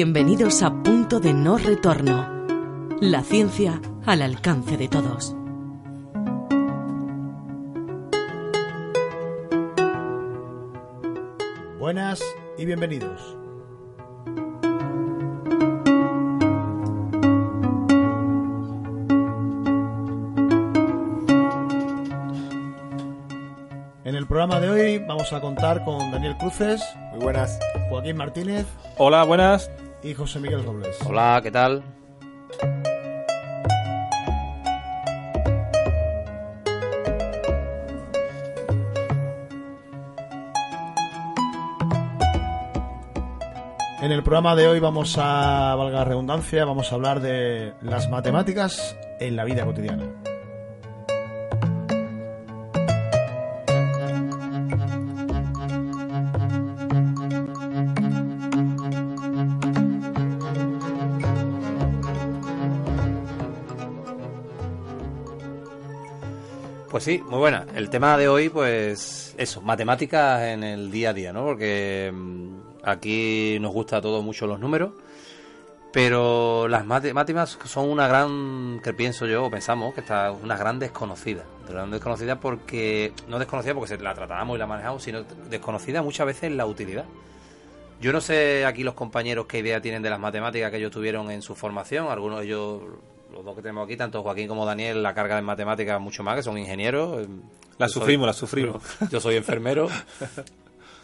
Bienvenidos a Punto de No Retorno. La ciencia al alcance de todos. Buenas y bienvenidos. En el programa de hoy vamos a contar con Daniel Cruces, Muy buenas. Joaquín Martínez Hola, buenas. Y José Miguel Robles. Hola, ¿qué tal? En el programa de hoy vamos a, valga la redundancia, vamos a hablar de las matemáticas en la vida cotidiana. Sí, muy buena. El tema de hoy, pues eso, matemáticas en el día a día, ¿no? Porque mm, aquí nos gusta a todos mucho los números, pero las matemáticas son una gran, que pienso yo, o pensamos, que está una gran desconocida. Gran desconocida porque, no desconocida porque se la tratábamos y la manejamos, sino desconocida muchas veces la utilidad. Yo no sé aquí los compañeros qué idea tienen de las matemáticas que ellos tuvieron en su formación. Algunos de ellos, los dos que tenemos aquí, tanto Joaquín como Daniel, la carga de matemáticas mucho más, que son ingenieros. La Yo soy- sufrimos, la sufrimos. Yo soy enfermero.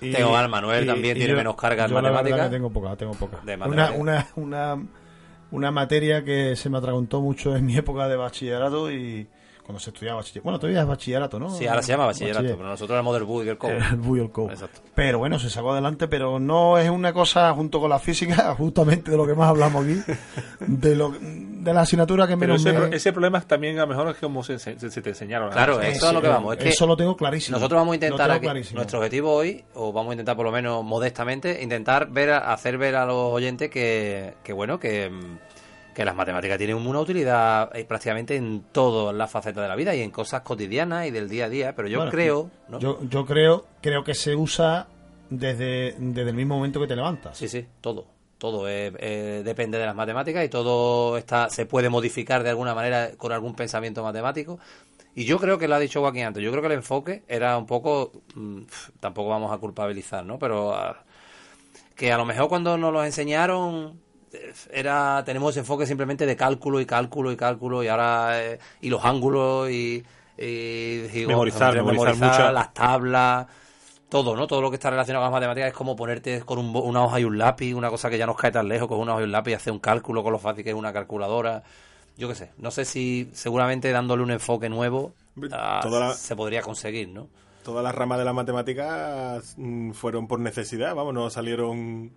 Y- Tengo al Manuel también, tiene menos carga en yo la verdad matemática. que tengo poca, tengo poca. De una, una, una, una materia que se me atraguntó mucho en mi época de bachillerato y cuando se estudiaba bachillerato. Bueno, todavía es bachillerato, ¿no? Sí, ahora se llama bachillerato, Bachiller. pero nosotros éramos del BUD y del COU. El. Exacto. Pero bueno, se sacó adelante, pero no es una cosa junto con la física, justamente de lo que más hablamos aquí, de lo de la asignatura que Pero menos ese, me... ese problema es también a lo mejor es como se, se- se te enseñaron. Claro, eso es lo que vamos. Es que Eso lo tengo clarísimo. Nosotros vamos a Lo intentar tengo aquí, clarísimo. nuestro objetivo hoy, o vamos a intentar por lo menos modestamente, intentar ver a- hacer ver a los oyentes que, que bueno, que, mm, que las matemáticas tienen una utilidad eh, prácticamente en todas las facetas de la vida y en cosas cotidianas y del día a día, pero yo Bueno, creo, ¿no? Yo, yo creo, creo que se usa desde, desde el mismo momento que te levantas. Sí, sí, todo. Todo eh, eh, depende de las matemáticas y todo está se puede modificar de alguna manera con algún pensamiento matemático. Y yo creo que lo ha dicho Joaquín antes. Yo creo que el enfoque era un poco. mm, tampoco vamos a culpabilizar, ¿no? Pero ah, que a lo mejor cuando nos lo enseñaron era tenemos ese enfoque simplemente de cálculo y cálculo y cálculo y ahora eh, y los ángulos y, y, digo, Memorizar, memorizar mucho. las tablas todo, ¿no? Todo lo que está relacionado con las matemáticas es como ponerte con un bo- una hoja y un lápiz, una cosa que ya nos cae tan lejos, con una hoja y un lápiz y hacer un cálculo con lo fácil que es una calculadora. Yo qué sé, no sé si seguramente dándole un enfoque nuevo ah, la- se podría conseguir, ¿no? Todas las ramas de la matemática mm, fueron por necesidad, vamos, no salieron...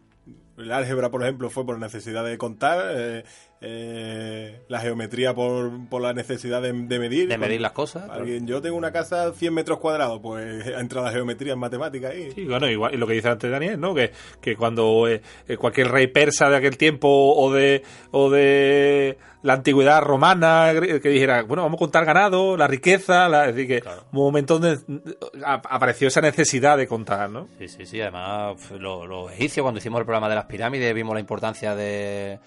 El álgebra, por ejemplo, fue por necesidad de contar, eh, eh, la geometría por, por la necesidad de, de medir. De medir las cosas. Alguien, yo tengo una casa 100 metros cuadrados, pues entra la geometría en matemática ahí. Sí, bueno, igual, y lo que dice antes Daniel, ¿no? Que, que cuando eh, cualquier rey persa de aquel tiempo o de, o de la antigüedad romana que dijera, bueno, vamos a contar ganado, la riqueza, la, es decir, que Claro. un momento donde apareció esa necesidad de contar, ¿no? Sí, sí, sí. Además, f- lo- los egipcios, cuando hicimos el programa de las pirámides, vimos la importancia de,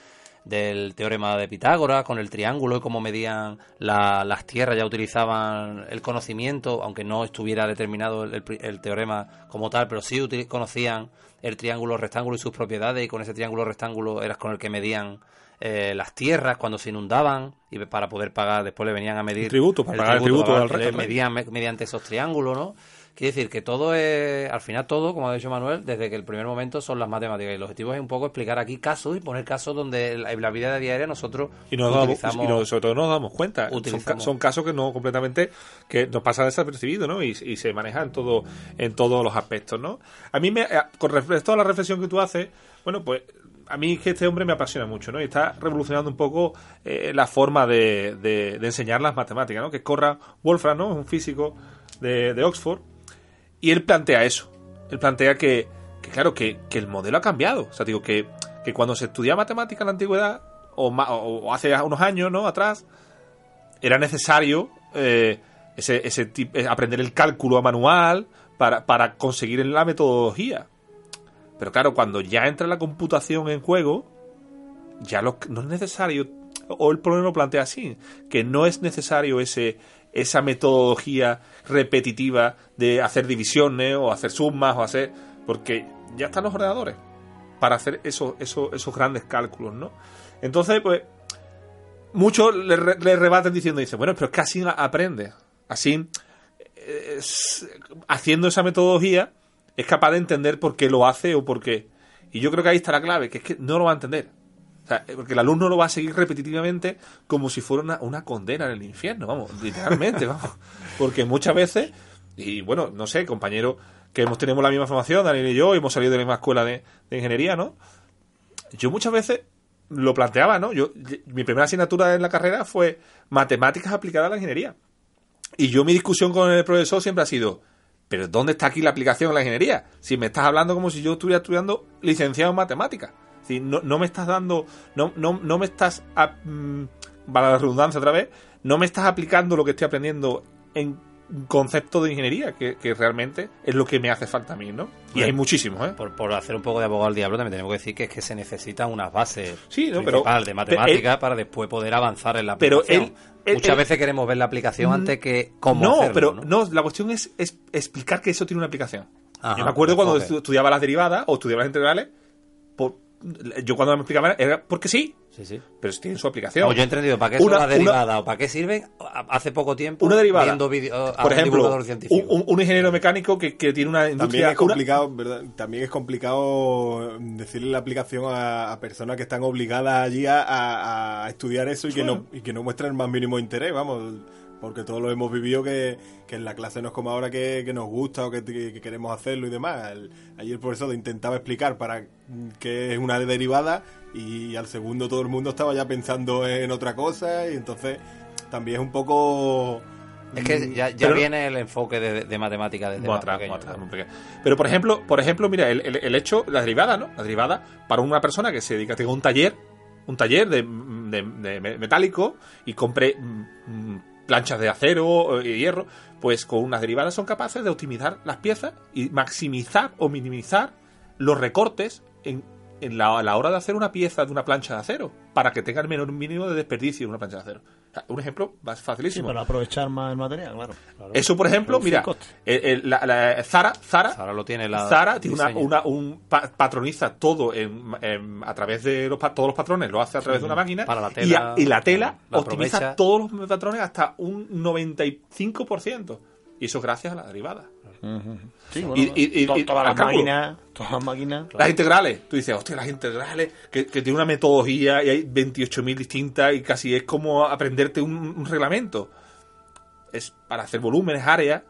del teorema de Pitágoras con el triángulo y cómo medían la- las tierras. Ya utilizaban el conocimiento, aunque no estuviera determinado el, teorema como tal, pero sí conocían el triángulo rectángulo y sus propiedades. Y con ese triángulo rectángulo eras con el que medían eh, las tierras cuando se inundaban y para poder pagar después le venían a medir El tributo, para pagar el tributo al rey, medían me- mediante esos triángulos, ¿no? Quiere decir que todo es, al final todo, como ha dicho Manuel, desde que el primer momento son las matemáticas. Y el objetivo es un poco explicar aquí casos y poner casos donde en la, vida diaria nosotros Y, nos damos, utilizamos... y no- sobre todo no nos damos cuenta. Son, son casos que no completamente, que nos pasa desapercibido, ¿no? Y, y se maneja en, todo, en todos los aspectos, ¿no? A mí, me, con respecto a la reflexión que tú haces, bueno, pues a mí es que este hombre me apasiona mucho, ¿no? Y está revolucionando un poco eh, la forma de, de- de enseñar las matemáticas, ¿no? Que Corra Wolfram, ¿no? Es un físico de, de Oxford. Y él plantea eso. Él plantea que, que claro, que, que el modelo ha cambiado. O sea, digo, que, que cuando se estudia matemática en la antigüedad, o, o- hace unos años, ¿no? Atrás, era necesario eh, ese, ese tip- eh, aprender el cálculo manual para, para conseguir la metodología. Pero claro, cuando ya entra la computación en juego, ya lo, no es necesario, o el problema lo plantea así, que no es necesario ese esa metodología repetitiva de hacer divisiones o hacer sumas o hacer porque ya están los ordenadores para hacer esos, esos, esos grandes cálculos, ¿no? Entonces, pues, muchos le, le rebaten diciendo, dice, bueno, pero es que así aprende. Así, haciendo esa metodología, es capaz de entender por qué lo hace o por qué. Y yo creo que ahí está la clave, que es que no lo va a entender. Sea, porque el alumno lo va a seguir repetitivamente como si fuera una, condena en el infierno, vamos, literalmente, vamos. Porque muchas veces, y bueno, no sé, compañeros que hemos tenido la misma formación, Daniel y yo, hemos salido de la misma escuela de, de ingeniería, ¿no? Yo muchas veces lo planteaba, ¿no? Yo, mi primera asignatura en la carrera fue matemáticas aplicadas a la ingeniería. Y yo mi discusión con el profesor siempre ha sido, pero ¿dónde está aquí la aplicación en la ingeniería? Si me estás hablando como si yo estuviera estudiando licenciado en matemáticas. Decir, no, no me estás dando, no, no, no me estás, a- mm, para la redundancia otra vez, no me estás aplicando lo que estoy aprendiendo en concepto de ingeniería, que, que realmente es lo que me hace falta a mí, ¿no? Y hay muchísimos, ¿eh? Por, por hacer un poco de abogado al diablo, también tenemos que decir que es que se necesitan unas bases Sí, no, pero- de matemáticas para después poder avanzar en la Pero aplicación. él- él- Muchas él- veces queremos ver la aplicación antes que cómo no, hacerlo, pero ¿no? ¿no? la cuestión es, es explicar que eso tiene una aplicación. Ajá, yo me acuerdo cuando enfoque. estu- estudiaba las derivadas o estudiaba las integrales, por- yo cuando me explicaban era porque sí, Sí, sí. pero tiene su aplicación. No, yo he entendido para qué Una- las una- derivadas o para qué sirven hace poco tiempo una derivada. viendo a por un ejemplo, divulgador un, científico. un- un ingeniero mecánico que, que tiene una industria. También es una- complicado, ¿verdad? También es complicado decirle la aplicación a, a personas que están obligadas allí a, a- a estudiar eso y que no y que no muestran el más mínimo interés, vamos, porque todos lo hemos vivido que, que en la clase no es como ahora que, que nos gusta o que, que- que queremos hacerlo y demás. El- ayer el profesor intentaba explicar para qué es una derivada y al segundo todo el mundo estaba ya pensando en otra cosa y entonces también es un poco es que ya, ya pero- viene el enfoque de, de matemáticas desde atrás, pequeño, muy atrás, ¿no? muy pequeño. Pero por ejemplo, por ejemplo, mira, el, el- el hecho, la derivada, ¿no? La derivada para una persona que se dedica, tenga un taller, un taller de, de- de me- metálico y compre mm, mm, planchas de acero y hierro, pues con unas derivadas son capaces de optimizar las piezas y maximizar o minimizar los recortes en, en la, a la hora de hacer una pieza de una plancha de acero para que tenga el menor mínimo de desperdicio de una plancha de acero. Un ejemplo más Sí, facilísimo. para aprovechar más el material, claro. Eso, por ejemplo, Reducir mira, el- el- la, la- Zara, Zara, Zara lo tiene la Zara tiene una, diseña. una- un pa- patroniza todo en, en- a través de los, todos los patrones, lo hace a través de una máquina Para la y, tela, a- y la tela la optimiza aprovecha. todos los patrones hasta un 95%. Y eso gracias a la derivada. Sí, Y- y- y- to- y- todas las máquinas, todas las máquinas. Las integrales, tú dices, hostia, las integrales, que, que tiene una metodología y hay 28.000 distintas y casi es como aprenderte un, un reglamento. Es para hacer volúmenes, áreas.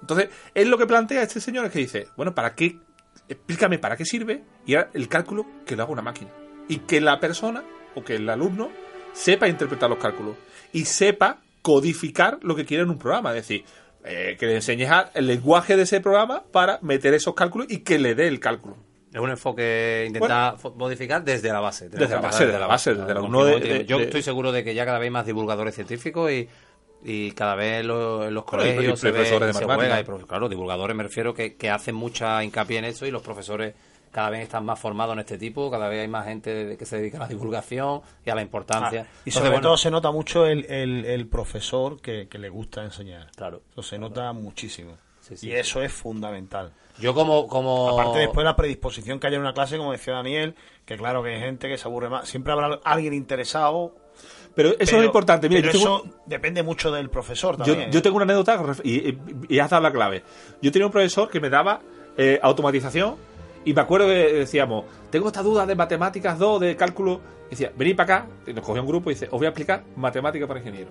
Entonces, es lo que plantea este señor, es que dice, bueno, ¿para qué? Explícame para qué sirve y ahora el cálculo que lo haga una máquina. Y que la persona o que el alumno sepa interpretar los cálculos y sepa codificar lo que quiere en un programa. Es decir, eh, que le enseñes el lenguaje de ese programa para meter esos cálculos y que le dé el cálculo. Es un enfoque intenta modificar desde la base. Desde la base, desde la base, desde la- uno de- de- Yo de- estoy seguro de que ya cada vez hay más divulgadores científicos y, y cada vez lo- en los Bueno, y- y colegios ve, profesores de se juega. Y, claro, divulgadores me refiero que, que hacen mucha hincapié en eso y los profesores cada vez están más formados en este tipo, cada vez hay más gente que se dedica a la divulgación y a la importancia. Ah, y Entonces, sobre bueno, todo se nota mucho el, el, el profesor que, que le gusta enseñar. Claro. Eso se nota muchísimo. Sí, sí, y eso es fundamental. yo como... como Aparte después la predisposición que haya en una clase, como decía Daniel, que claro que hay gente que se aburre más. Siempre habrá alguien interesado. Pero eso pero- es importante. Mira, pero yo tengo, eso depende mucho del profesor también. yo tengo una anécdota y, y- y has dado la clave. Yo tenía un profesor que me daba eh, automatización y me acuerdo que decíamos, tengo esta duda de matemáticas 2, de cálculo. Y decía, venid para acá. Y nos cogía un grupo y dice, os voy a explicar matemática para ingeniero.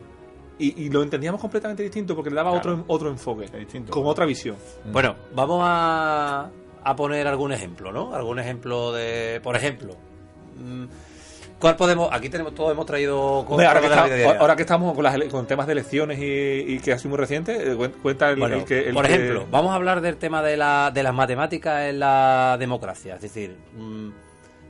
Y, y lo entendíamos completamente distinto porque le daba otro, otro enfoque, distinto, con claro. otra visión. Bueno, vamos a, a poner algún ejemplo, ¿no? Algún ejemplo de... Por ejemplo... mm, ¿Cuál podemos...? Aquí tenemos todos hemos traído... Hombre, ahora, que está- ahora estamos con, las con temas de elecciones y, y que ha sido muy reciente, eh, cuen- cuenta el, Bueno, el que... el por que- ejemplo, vamos a hablar del tema de, la, de las matemáticas en la democracia. Es decir, mm,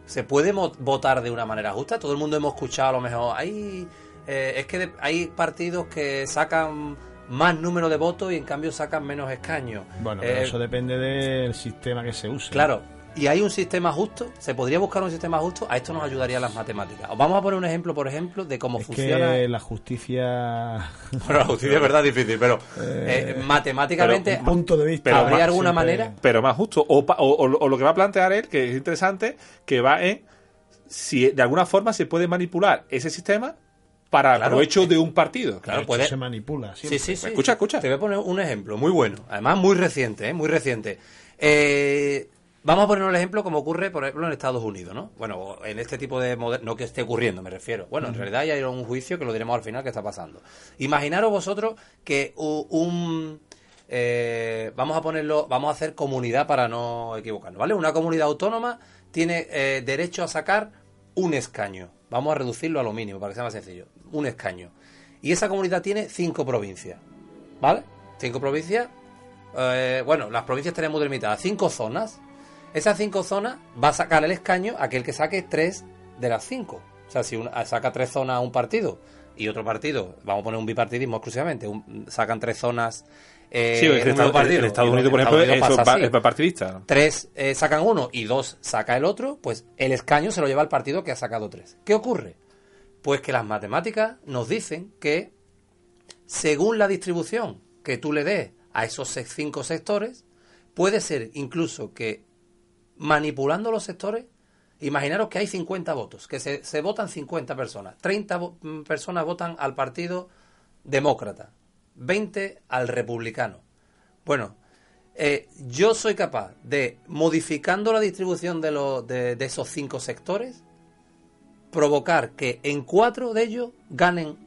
¿se puede votar de una manera justa? Todo el mundo hemos escuchado a lo mejor. Hay, eh, es que de- hay partidos que sacan más número de votos y en cambio sacan menos escaños. Bueno, Eh, pero eso depende del sistema que se use. Claro. Y hay un sistema justo, se podría buscar un sistema justo, a esto nos ayudaría las matemáticas. Os vamos a poner un ejemplo, por ejemplo, de cómo Es funciona. que la justicia... Bueno, la justicia es verdad difícil, pero eh, matemáticamente un punto de vista... Pero ¿habría más alguna siempre- manera? pero más justo. O, pa- o- o- o lo que va a plantear él, que es interesante, que va en si de alguna forma se puede manipular ese sistema para el Claro. provecho de un partido. Claro, puede. se manipula Sí, sí, sí. Escucha, escucha. Te voy a poner un ejemplo muy bueno, además muy reciente, ¿eh? muy reciente. Eh, vamos a poner un ejemplo como ocurre, por ejemplo, en Estados Unidos, ¿no? Bueno, en este tipo de... No que esté ocurriendo, me refiero. Bueno, en realidad ya hay un juicio que lo diremos al final que está pasando. Imaginaros vosotros que un... eh, vamos a ponerlo, vamos a hacer comunidad para no equivocarnos, ¿vale? Una comunidad autónoma tiene eh, derecho a sacar un escaño. Vamos a reducirlo a lo mínimo para que sea más sencillo. Un escaño. Y esa comunidad tiene cinco provincias. ¿Vale? Cinco provincias. eh, bueno, las provincias tenemos delimitadas cinco zonas. Esas cinco zonas va a sacar el escaño aquel que saque tres de las cinco. O sea, si una- saca tres zonas un partido y otro partido, vamos a poner un bipartidismo exclusivamente, un- sacan tres zonas. eh, Sí, es que un en mismo Estados, partido, en Estados Unidos, por ejemplo, Estados Unidos eso pasa es partidista. tres eh, sacan uno y dos saca el otro, pues el escaño se lo lleva el partido que ha sacado tres. ¿Qué ocurre? Pues que las matemáticas nos dicen que según la distribución que tú le des a esos cinco sectores, puede ser incluso que manipulando los sectores, imaginaros que hay 50 votos, que se, votan 50 personas, 30 vo- mm, personas votan al partido demócrata, 20 al republicano. Bueno, eh, yo soy capaz de, modificando la distribución de, de esos cinco sectores, provocar que en cuatro de ellos ganen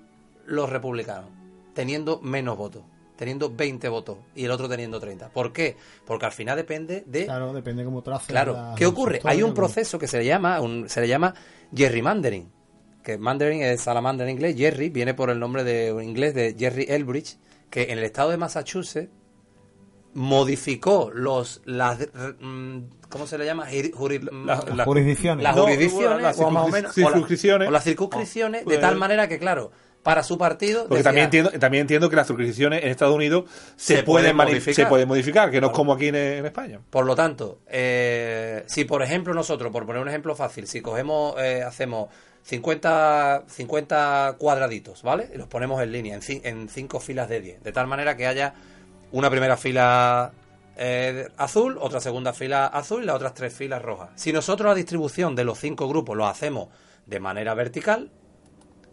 los republicanos, teniendo menos votos, teniendo 20 votos y el otro teniendo 30. ¿Por qué? Porque al final depende de... Claro, depende cómo traces. Claro, la- ¿qué ocurre? Hay un proceso que se le llama, un- se le llama gerrymandering, que mandarin es salamander en inglés, Jerry viene por el nombre de en inglés de Jerry Elbridge, que en el estado de Massachusetts modificó los las mm, ¿cómo se le llama? Juri- La- mm, Las jurisdicciones. las No, jurisdicciones las o más o menos, o la- circunscripciones. o las circunscripciones de Pues- tal manera que claro para su partido Porque decía, también entiendo, también entiendo que las circunscripciones en Estados Unidos se, Se pueden modificar. se pueden modificar, que no es como aquí en, en España. Por lo tanto, eh, si por ejemplo nosotros, por poner un ejemplo fácil, si cogemos, eh, hacemos 50, 50 cuadraditos, ¿vale? Y los ponemos en línea, en, ci- en cinco filas de 10, de tal manera que haya una primera fila eh, azul, otra segunda fila azul y las otras tres filas rojas. Si nosotros la distribución de los cinco grupos lo hacemos de manera vertical,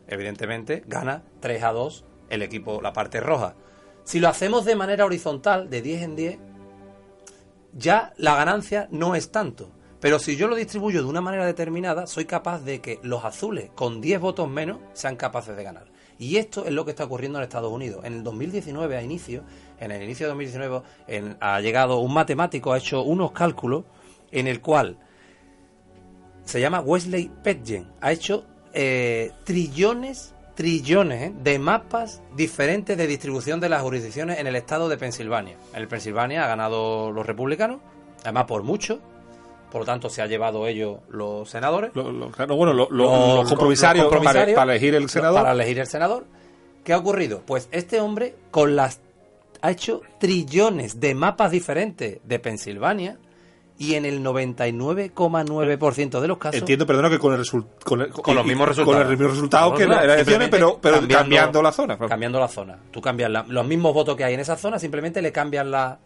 evidentemente gana 3 a 2 el equipo, la parte roja. Si lo hacemos de manera horizontal, de 10 en 10, ya la ganancia no es tanto. Pero si yo lo distribuyo de una manera determinada, soy capaz de que los azules con 10 votos menos sean capaces de ganar. Y esto es lo que está ocurriendo en Estados Unidos. En el 2019, a inicio, en el inicio de 2019, en- ha llegado un matemático, ha hecho unos cálculos en el cual se llama Wesley Petjen. Ha hecho eh, trillones, trillones ¿eh? de mapas diferentes de distribución de las jurisdicciones en el estado de Pensilvania. En el Pensilvania ha ganado los republicanos, además por mucho. Por lo tanto, se ha llevado ellos los senadores. Lo- lo- claro, bueno, lo- compromisarios, los compromisarios para, para elegir el senador. Para elegir el senador. ¿Qué ha ocurrido? Pues este hombre con las ha hecho trillones de mapas diferentes de Pensilvania y en el 99,9% de los casos Entiendo, perdona, que con, el con, el- Con los mismos Con resultados. el mismo resultado Con que las elecciones, pero, pero cambiando, la zona. claro. Cambiando la zona. Tú cambias la- los mismos votos que hay en esa zona, simplemente le cambian la-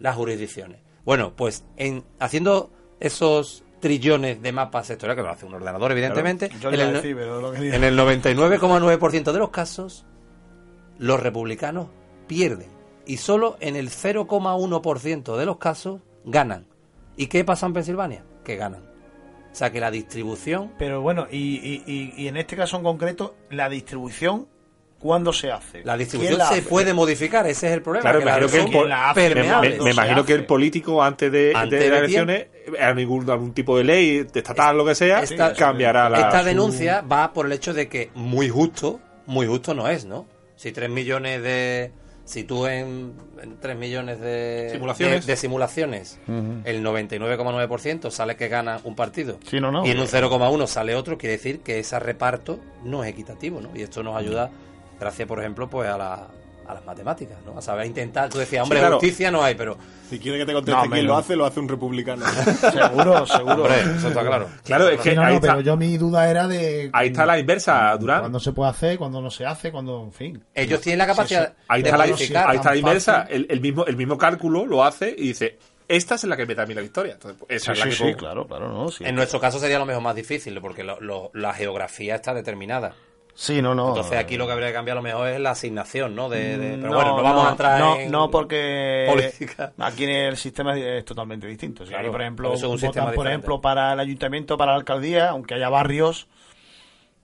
las jurisdicciones. Bueno, pues en haciendo esos trillones de mapas sectoriales, que lo hace un ordenador, evidentemente, Yo en le iba el- a decir, pero lo que digo- en el 99,9% de los casos, los republicanos pierden. Y solo en el 0,1% de los casos ganan. ¿Y qué pasa en Pensilvania? Que ganan. O sea que la distribución Pero bueno, y, y, y, y en este caso en concreto, la distribución, ¿cuándo se hace? La ¿Quién distribución la se hace? puede modificar, ese es el problema. Claro, que me imagino las que el son pol- la hace, Me, imagino que el político antes de, Antes de las elecciones, a ningún algún tipo de ley, de estatal, lo que sea, Esta- cambiará la. Esta su- denuncia va por el hecho de que muy justo, muy justo no es, ¿no? Si 3 millones de... Si tú en, en 3 millones de Simulaciones. de, de simulaciones, el 99,9% sale que gana un partido Sí, no, no. y en un 0,1 sale otro, quiere decir que ese reparto no es equitativo, ¿no? Y esto nos ayuda, gracias, por ejemplo, pues a, la- a las matemáticas, ¿no? A saber intentar, tú decías, hombre, claro. justicia no hay, pero Si quiere que te conteste No, quién menos. lo hace, lo hace un republicano. Seguro, seguro. Hombre, eso está claro. Claro, es que Sí, no, ahí, no, está, pero yo mi duda era de... ahí está la inversa, Durán. Cuándo se puede hacer, cuándo no se hace, cuándo, en fin. Ellos tienen la capacidad Ahí de está, la, ahí está la inversa. El, el mismo, el mismo cálculo lo hace y dice: Esta es la que me da a mí la victoria. Entonces, pues, esa Sí, es la sí, que sí, claro, claro, no. Sí, En nuestro caso sería lo mejor más difícil, porque lo- lo- la geografía está determinada. Sí, no, no. Entonces aquí lo que habría que cambiar a lo mejor es la asignación, ¿no? De, de- pero No, bueno, no vamos a entrar no, en... no, porque política. aquí el sistema es, totalmente distinto. O sea, Claro, aquí, por ejemplo, por eso es un votan, por ejemplo, para el ayuntamiento, para la alcaldía, aunque haya barrios,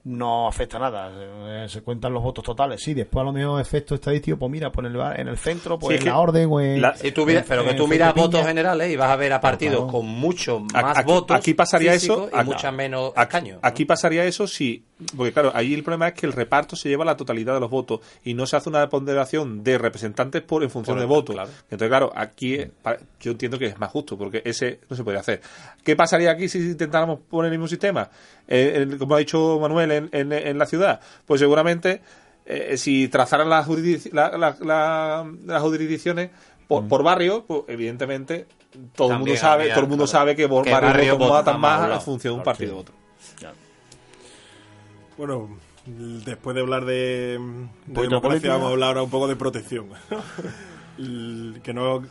no afecta nada. Eh, Se cuentan los votos totales. Sí, después a lo mejor efecto estadístico, pues mira, pues en el, bar- en el centro, pues Sí, en la orden o en... la- Si tú miras- en- pero que en tú miras votos generales y vas a ver a partidos claro. con mucho más aquí, votos. aquí pasaría eso y aquí- muchas menos aquí, aquí pasaría eso si porque claro ahí el problema es que el reparto se lleva la totalidad de los votos y no se hace una ponderación de representantes por en función Por- de votos. claro. entonces claro aquí eh, yo entiendo que es más justo porque ese no se podría hacer. Qué pasaría aquí si intentáramos poner el mismo sistema Eh, el- como ha dicho Manuel en, en- en la ciudad pues seguramente eh, si trazaran las, jurisdic- la- la- la- las jurisdicciones por, por barrio, pues evidentemente todo el mundo sabe, todo el mundo claro, sabe que por que barrio, barrio votan votan más a más en función de un partido. u otro. Bueno, después de hablar de, de democracia, vamos a hablar ahora un poco de protección. Que no,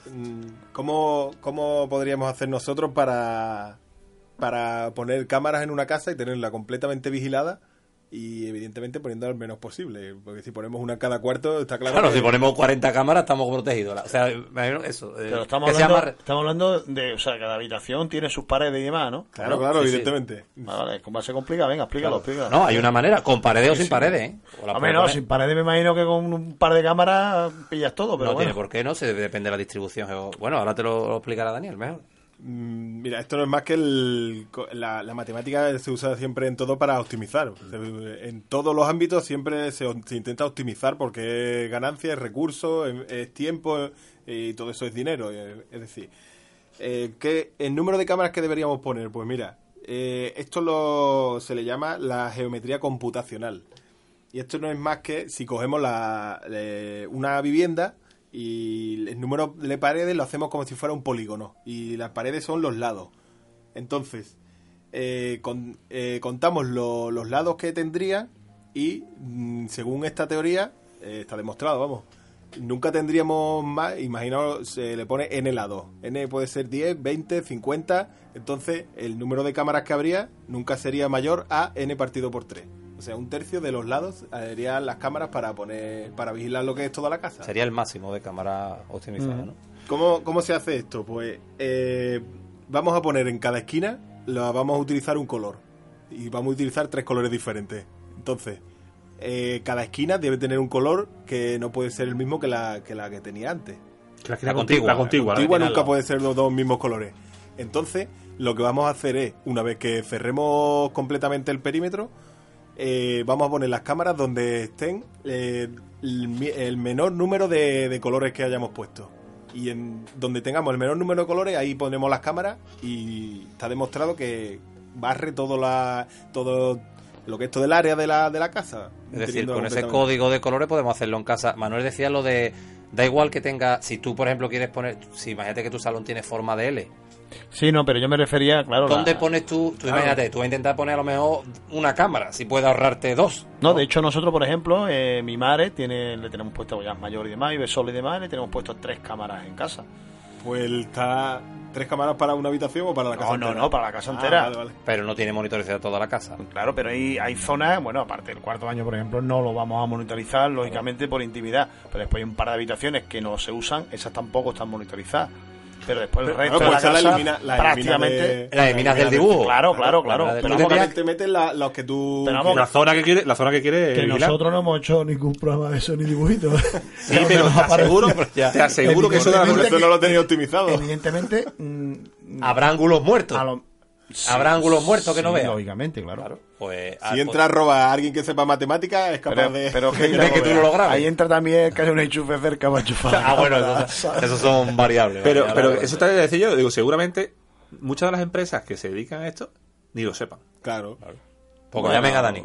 ¿cómo, ¿Cómo podríamos hacer nosotros para, para poner cámaras en una casa y tenerla completamente vigilada? Y evidentemente poniendo al menos posible. Porque si ponemos una en cada cuarto, está claro, Claro, que- si ponemos 40 cámaras estamos protegidos. O sea, imagino eso. eh, Pero estamos hablando, estamos hablando de, o sea, cada habitación tiene sus paredes y demás, ¿no? Claro, claro, sí, sí. evidentemente. Vale, vale, ¿cómo se complica? Venga, explícalo, explícalo. No, hay una manera, con paredes o sin paredes, ¿eh? O Hombre, no, poner. sin paredes me imagino que con un par de cámaras pillas todo, pero no bueno. tiene por qué, ¿no? Se depende de la distribución. Bueno, ahora te lo, lo explicará Daniel, mejor. Mm, Mira, esto no es más que el, la, la matemática se usa siempre en todo para optimizar. Se- En todos los ámbitos siempre se, se intenta optimizar porque es ganancia, es recurso, es, es tiempo eh, y todo eso es dinero. eh, Es decir, eh, ¿qué- el número de cámaras que deberíamos poner, pues mira, eh, esto lo, se le llama la geometría computacional. Y esto no es más que si cogemos la, le- una vivienda y el número de paredes lo hacemos como si fuera un polígono. Y las paredes son los lados. Entonces, eh, con- eh, contamos lo- los lados que tendría y mm, según esta teoría, eh, está demostrado, vamos, nunca tendríamos más, imaginaos, se le pone n lados. n puede ser 10, 20, 50, entonces el número de cámaras que habría nunca sería mayor a n partido por 3. O sea, un tercio de los lados harían las cámaras para poner para vigilar lo que es toda la casa. Sería el máximo de cámara optimizada, ¿no? ¿Cómo, cómo se hace esto? Pues eh, vamos a poner en cada esquina, la vamos a utilizar un color. Y vamos a utilizar tres colores diferentes. Entonces, eh, cada esquina debe tener un color que no puede ser el mismo que la que, la que tenía antes. La, La contigua. La contigua. Contigua la nunca lado. puede ser los dos mismos colores. Entonces, lo que vamos a hacer es, una vez que cerremos completamente el perímetro, eh, vamos a poner las cámaras donde estén eh, el, menor número de, de colores que hayamos puesto. Y en donde tengamos el menor número de colores, ahí ponemos las cámaras y está demostrado que barre todo la todo lo que es todo el área de la, de la casa. Es decir, con ese código de colores podemos hacerlo en casa. Manuel decía lo de, da igual que tenga, si tú por ejemplo quieres poner, si imagínate que tu salón tiene forma de L, Sí, no, pero yo me refería, claro. la- ¿dónde pones tú, tú imagínate, tú vas a intentar poner a lo mejor una cámara, si puedes ahorrarte dos. No, de hecho nosotros, por ejemplo, eh, mi madre tiene, le tenemos puesto ya es mayor y demás, y ve solo y demás, le tenemos puesto tres cámaras en casa. Pues está tres cámaras para una habitación o para la casa No, no, entera? no, para la casa Ah, entera. vale, vale. Pero no tiene monitorizada toda la casa. Claro, pero hay, hay zonas, bueno, aparte del cuarto baño, por ejemplo, no lo vamos a monitorizar, lógicamente, por intimidad. Pero después hay un par de habitaciones que no se usan, esas tampoco están monitorizadas. Pero después el Pero, resto claro, de pues la la elimina- la prácticamente... de- La eliminas del dibujo. Claro, claro, claro. Claro, Pero vamos, Solamente meten la- los que tú... Vamos, La zona que quiere, la zona que quiere que vigilar. nosotros no hemos hecho ningún programa de eso ni dibujitos. Sí, pero te aseguro, te aseguro que eso de la Por Evidentemente eso no lo tenía optimizado. Evidentemente, mm, Habrá ángulos muertos. Habrá ángulos muertos que no Sí, veas. Lógicamente, claro. Claro, pues, ah, Si pues- entra a robar a alguien que sepa matemáticas, es capaz Pero, de... pero que, de que tú no lo grabes. Ahí entra también que hay un enchufe cerca para enchufar. Ah, bueno, esos, esos son variables. Pero, variables. pero eso te voy a decir yo, digo, seguramente muchas de las empresas que se dedican a esto ni lo sepan. Claro. Pues que llamen a Dani.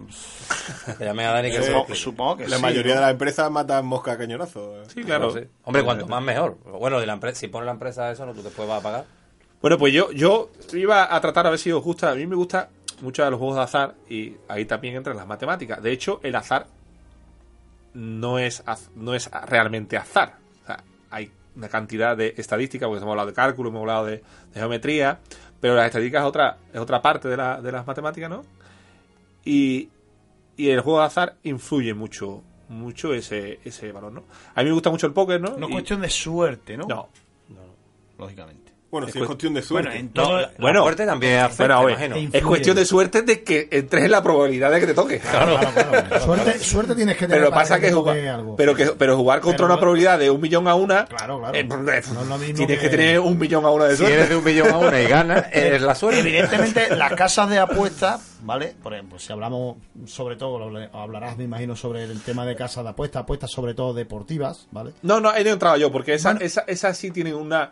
Que llamen a Dani que se Supongo, explique. supongo que La sí, mayoría ¿no? de las empresas matan mosca a cañonazo. Sí, claro. Sí. Hombre, cuanto más mejor. Bueno, de la empresa, si pone la empresa eso, no tú después vas a pagar. Bueno, pues yo, yo iba a tratar a ver si os gusta. A mí me gusta mucho de los juegos de azar y ahí también entran las matemáticas. De hecho, el azar no es, no es realmente azar. O sea, hay una cantidad de estadísticas, porque hemos hablado de cálculo, hemos hablado de, de geometría, pero las estadísticas es otra, es otra parte de, la- de las matemáticas, ¿no? Y, y el juego de azar influye mucho mucho ese, ese valor, ¿no? A mí me gusta mucho el póker, ¿no? No es Y- cuestión de suerte, ¿no? No, Lógicamente. Bueno, Es sí es cu- cuestión de suerte. Bueno, en No, todo... la- bueno, la suerte también afecta, Bueno, a ver, imagino. e es cuestión de suerte de que entres en la probabilidad de que te toque. Claro, claro, claro. Suerte, suerte tienes que tener Pero pasa que toque jugar, pero que pero jugar contra Pero una probabilidad de un millón a una, Claro, claro. eh, No es lo mismo tienes que... que- tener un millón a una de Si eres suerte. de un millón a una y ganas, eres la suerte. Evidentemente, las casas de apuestas, ¿vale? Por ejemplo, si hablamos sobre todo, lo hablarás, me imagino, sobre el tema de casas de apuestas, apuestas sobre todo deportivas, ¿vale? No, no, ahí no he entrado yo, porque esa, Bueno. esa, esa sí tiene una...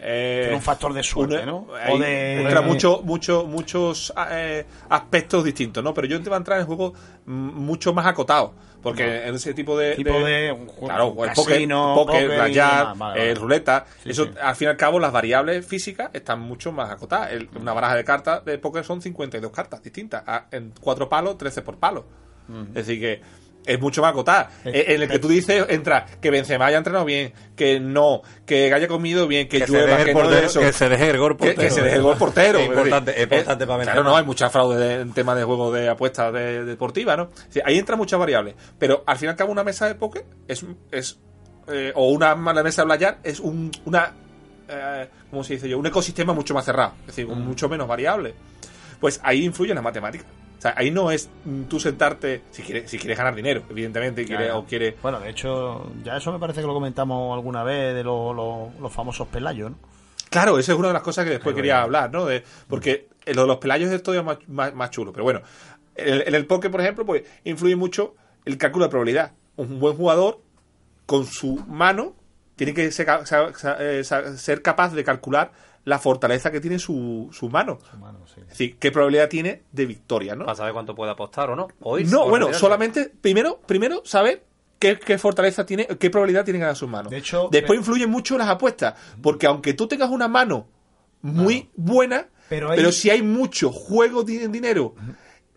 eh, Tiene un factor de suerte, una- ¿no? O de- entra mucho, mucho, muchos eh, aspectos distintos, ¿no? Pero yo te va a entrar en juegos mucho más acotados. Porque en ese tipo de. Tipo de juego- claro, el casino, vale, vale. el ruleta. Sí, eso, sí. al fin y al cabo, las variables físicas están mucho más acotadas. El- una baraja de cartas de póker son 52 cartas distintas. En cuatro palos, 13 por palo. Es decir, que es mucho más acotada. Eh, En el que tú dices, entra que Benzema haya entrenado bien, que no, que haya comido bien, que, llueva, deje que no de eso. que se deje el gol Que- portero. que se deje el gol portero. Es importante, es importante eh, para Claro, Benzema. no, hay mucha fraude de- en temas de juego de apuestas de, deportivas, ¿no? Ahí entran muchas variables. Pero al fin y al cabo, una mesa de póker es. es eh, o una mala mesa de blackjack es un, una. Eh, ¿Cómo se dice yo? Un ecosistema mucho más cerrado. Es decir, con mucho menos variables. Pues ahí influye la matemática. O sea, ahí no es tú sentarte. Si quieres, si quieres ganar dinero, evidentemente, quieres- ya. o quieres. Bueno, de hecho, ya eso me parece que lo comentamos alguna vez de los, famosos pelayos, ¿no? Claro, esa es una de las cosas que después quería hablar, ¿no? De, porque lo de los pelayos es todavía más, más, más chulo. Pero bueno, en el, en el póker, por ejemplo, pues influye mucho el cálculo de probabilidad. Un buen jugador, con su mano, tiene que ser, eh, ser capaz de calcular la fortaleza que tiene su, su mano. Es decir, qué probabilidad tiene de victoria, ¿no? Para saber cuánto puede apostar o no. O irse, No, o bueno, retirarse. solamente, primero, primero saber qué, qué fortaleza tiene, qué probabilidad tiene ganar sus manos. De hecho, Después me- influyen mucho las apuestas, porque aunque tú tengas una mano muy buena, Pero pero, hay- si hay mucho juego de dinero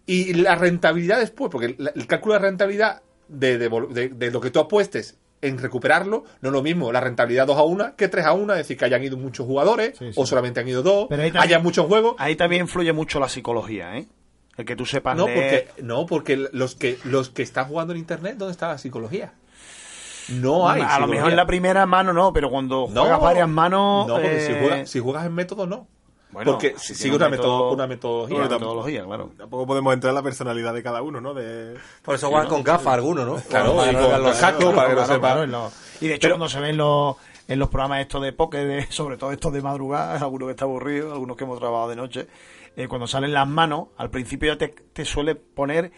y la rentabilidad después, porque el, el cálculo de rentabilidad de, de- de lo que tú apuestes en recuperarlo, no es lo mismo la rentabilidad 2 a 1 que 3 a 1, es decir, que hayan ido muchos jugadores Sí, sí. o solamente han ido dos, también- haya muchos juegos. Ahí también influye mucho la psicología, ¿eh? El que tú sepas No, leer- porque, no, porque los que los que están jugando en internet, ¿dónde está la psicología? No hay. a lo mejor en la primera mano no, pero cuando No, juegas varias manos... No, porque si, eh, juegas, si juegas en método, no. Bueno, porque si sigue una, metodo- metodología. una Bueno, metodología, claro. Tampoco podemos entrar en la personalidad de cada uno, ¿no? De... Por eso juegan con gafas algunos, ¿no? Claro, Para y no con vean los exacto, sacos. para que lo Claro, claro, y de hecho, cuando se ven los, en los programas estos de póker, de- sobre todo estos de madrugada, algunos que está aburrido, algunos que hemos trabajado de noche, eh, cuando salen las manos, al principio ya te, te suele poner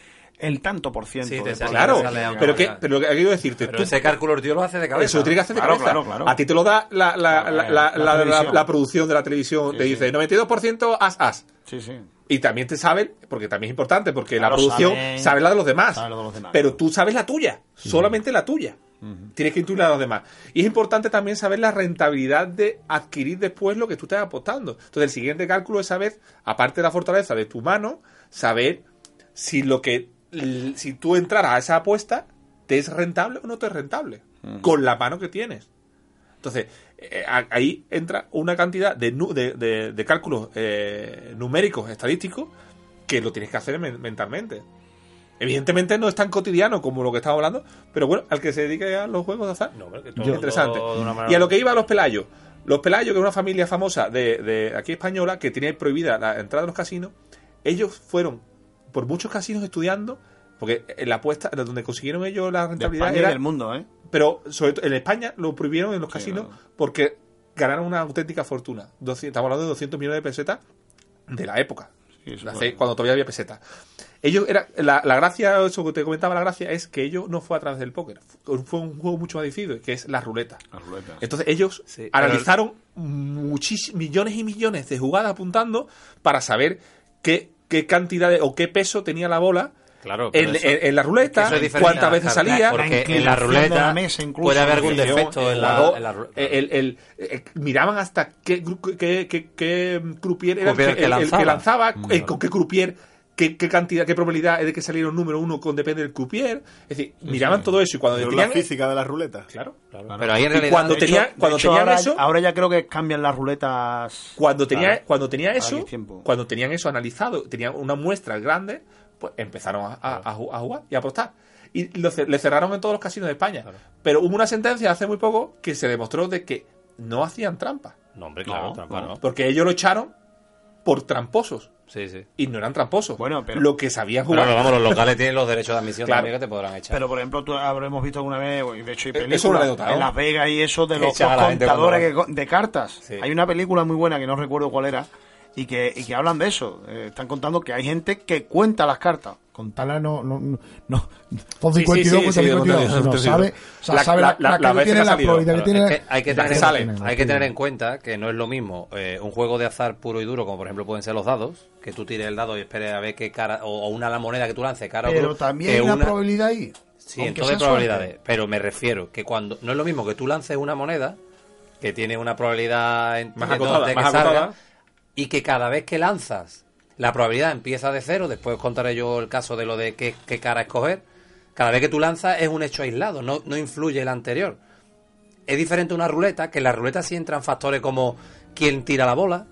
el tanto por ciento. Sí, de sale- Claro, sale pero que, pero lo que quiero decirte, Pero tú- ese cálculo el tío lo hace de cabeza. eso lo tienes que hacer de Claro, cabeza. claro, claro. A ti te lo da la, producción de la televisión. te dice 92% as as. Sí, sí. Y también te saben, porque también es importante, porque Claro, la producción saben- sabe la de los demás. sabe la de los demás. Pero tú sabes la tuya, solamente la tuya. Tienes que incluir la de los demás. Y es importante también saber la rentabilidad de adquirir después lo que tú estás apostando. Entonces, el siguiente cálculo es saber, aparte de la fortaleza de tu mano, saber si lo que si tú entraras a esa apuesta te es rentable o no te es rentable con la mano que tienes. Entonces, eh, ahí entra una cantidad de, de, de- de cálculos eh, numéricos, estadísticos, que lo tienes que hacer men- mentalmente. Evidentemente no es tan cotidiano como lo que estamos hablando, pero bueno, al que se dedique a los juegos de azar, No, hombre, que todo es interesante. Y a lo que iba a los pelayos. Los pelayos, que es una familia famosa de, de aquí española, que tiene prohibida la entrada a los casinos, ellos fueron por muchos casinos estudiando, porque en la apuesta, donde consiguieron ellos la De rentabilidad y era del mundo, ¿eh? pero sobre todo en España lo prohibieron en los Sí, casinos claro. porque ganaron una auténtica fortuna. 200 estamos hablando de 200 millones de pesetas de la época, Sí, bueno. cuando todavía había pesetas. Ellos era la, la gracia, eso que te comentaba la gracia, es que ellos no fue a través del póker, fue un juego mucho más difícil, que es la ruleta. La ruleta. Entonces ellos Sí, analizaron muchis- millones y millones de jugadas apuntando para saber qué, qué cantidad de, o qué peso tenía la bola Claro, en, eso- en- en la ruleta, es cuántas veces salía, Porque en la ruleta la mesa incluso, puede haber algún defecto en la, jugador, en la el, el- el- miraban hasta qué, gru- qué, qué, qué croupier era el Croupier que, que el- el lanzaba. que lanzaba, eh, con qué croupier, qué, qué cantidad, qué probabilidad es de que saliera un número uno con depende del croupier. Es decir, miraban todo eso y cuando Pero tenían... la física de la ruleta. Claro, claro. Pero ahí en Y realidad... cuando tenía- hecho- cuando hecho, tenían ahora, eso- ahora ya creo que cambian las ruletas. Cuando tenía, Claro. cuando tenía eso, cuando tenían eso analizado, tenían una muestra grande, pues empezaron a, a- a ju- a jugar y a apostar. Y lo le cerraron en todos los casinos de España. Pero hubo una sentencia hace muy poco que se demostró de que no hacían trampa. No, hombre, claro, No, trampa, no. Porque ellos lo echaron por tramposos. Sí, sí. Y no eran tramposos. Bueno, pero- Lo que sabían jugar. vamos, los locales tienen los derechos de admisión Claro. también que te podrán echar. Pero por ejemplo, tú habremos visto alguna vez, y de hecho hay eso películas es en Las Vegas y eso de los, contadores que- de cartas. Sí. Hay una película muy buena que no recuerdo cuál era y que, y que hablan de eso. Eh, están contando que hay gente que cuenta las cartas. Contarlas no, no, no, no. Son Sí, 52, sí, sí, pues sí, 52, sí, sí, sino sí, sí. sabe, o sea, La- sabe la- la, la- la que ha la probabilidad que tiene. Hay que, tener, sale. hay que tener en cuenta que no es lo mismo eh, un juego de azar puro y duro, como por ejemplo pueden ser los dados, que tú tires el dado y esperes a ver qué cara, o, o una la moneda que tú lances, cara o Pero cruz, también hay una una- probabilidad ahí. Sí, aunque en todo hay sea probabilidades. suerte. Pero me refiero que cuando. No es lo mismo que tú lances una moneda, que tiene una probabilidad en- Más acotada, de que más salga, acotada. Y que cada vez que lanzas, la probabilidad empieza de cero. Después os contaré yo el caso de lo de qué, qué cara escoger. Cada vez que tú lanzas es un hecho aislado, no, no influye el anterior. Es diferente a una ruleta, que en la ruleta sí entran factores como quién tira la bola,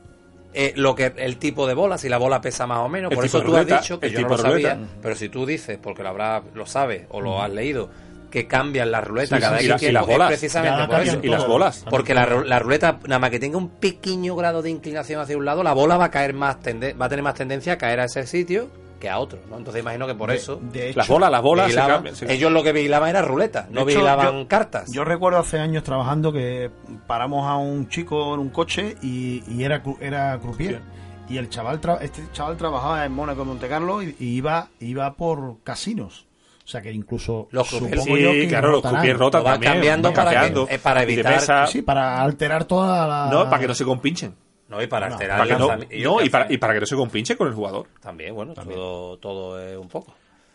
eh, lo que el tipo de bola, si la bola pesa más o menos. El Por eso tú has dicho que yo no lo ruleta. sabía, pero si tú dices, porque lo habrá, lo sabes o lo has leído, que cambian la ruleta Sí, cada sí, X y las bolas. precisamente por eso. Y las bolas. Porque la, la ruleta, nada más que tenga un pequeño grado de inclinación hacia un lado, la bola va a caer más tende- va a tener más tendencia a caer a ese sitio que a otro, ¿no? Entonces imagino que por De- eso de hecho, Las bolas, las bolas se cambian, sí. ellos lo que vigilaban era ruleta, no hecho, vigilaban yo- cartas. Yo recuerdo hace años trabajando que paramos a un chico en un coche y, y era era croupier. Y el chaval tra- este chaval trabajaba en Mónaco, en Monte Carlo y, y iba iba por casinos. O sea que incluso Los supongo Sí, yo que claro, los rotarán. croupiers rotan van también. cambiando van para que- cambiando. eh, para evitar- mesa, Sí, para alterar toda la No, para que no se compinchen. no, y para No, alterar Para no, para, y para que no se compinche con el jugador. También, bueno, Todo, todo es un poco.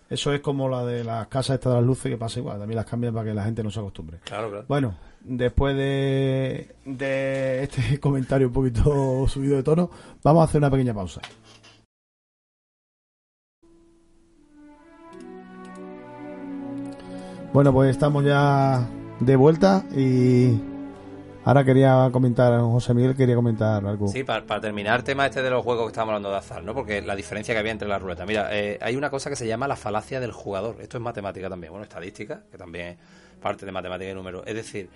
Eso es como la de las casas estas de las luces que pasa igual, también las cambian para que la gente no se acostumbre. Claro, claro. Bueno, después de, de este comentario un poquito subido de tono, vamos a hacer una pequeña pausa. Bueno, pues estamos ya de vuelta y ahora quería comentar, José Miguel quería comentar algo. Sí, para, terminar tema este de los juegos que estamos hablando de azar, ¿no? Porque la diferencia que había entre la ruleta. Mira, eh, hay una cosa que se llama la falacia del jugador. Esto es matemática también, bueno, estadística, que también es parte de matemática y números. Es decir,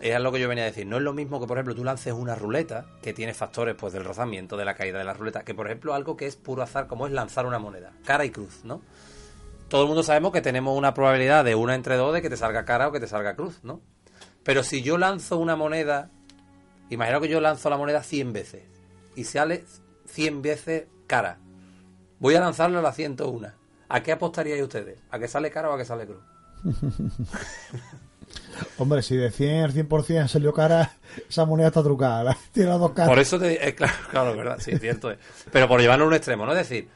es lo que yo venía a decir. No es lo mismo que, por ejemplo, tú lances una ruleta que tiene factores pues del rozamiento, de la caída de la ruleta, que, por ejemplo, algo que es puro azar, como es lanzar una moneda, cara y cruz, ¿no? Todo el mundo sabemos que tenemos una probabilidad de una entre dos de que te salga cara o que te salga cruz, ¿no? Pero si yo lanzo una moneda, imagino que yo lanzo la moneda 100 veces y sale 100 veces cara. Voy a lanzarla a la 101. ¿A qué apostaríais ustedes? ¿A que sale cara o a que sale cruz? Hombre, si de 100 al 100% salió cara, esa moneda está trucada, tiene las dos caras. Por eso te eh, claro, claro, verdad, sí, cierto es. Pero por llevarlo a un extremo, ¿no? Es decir,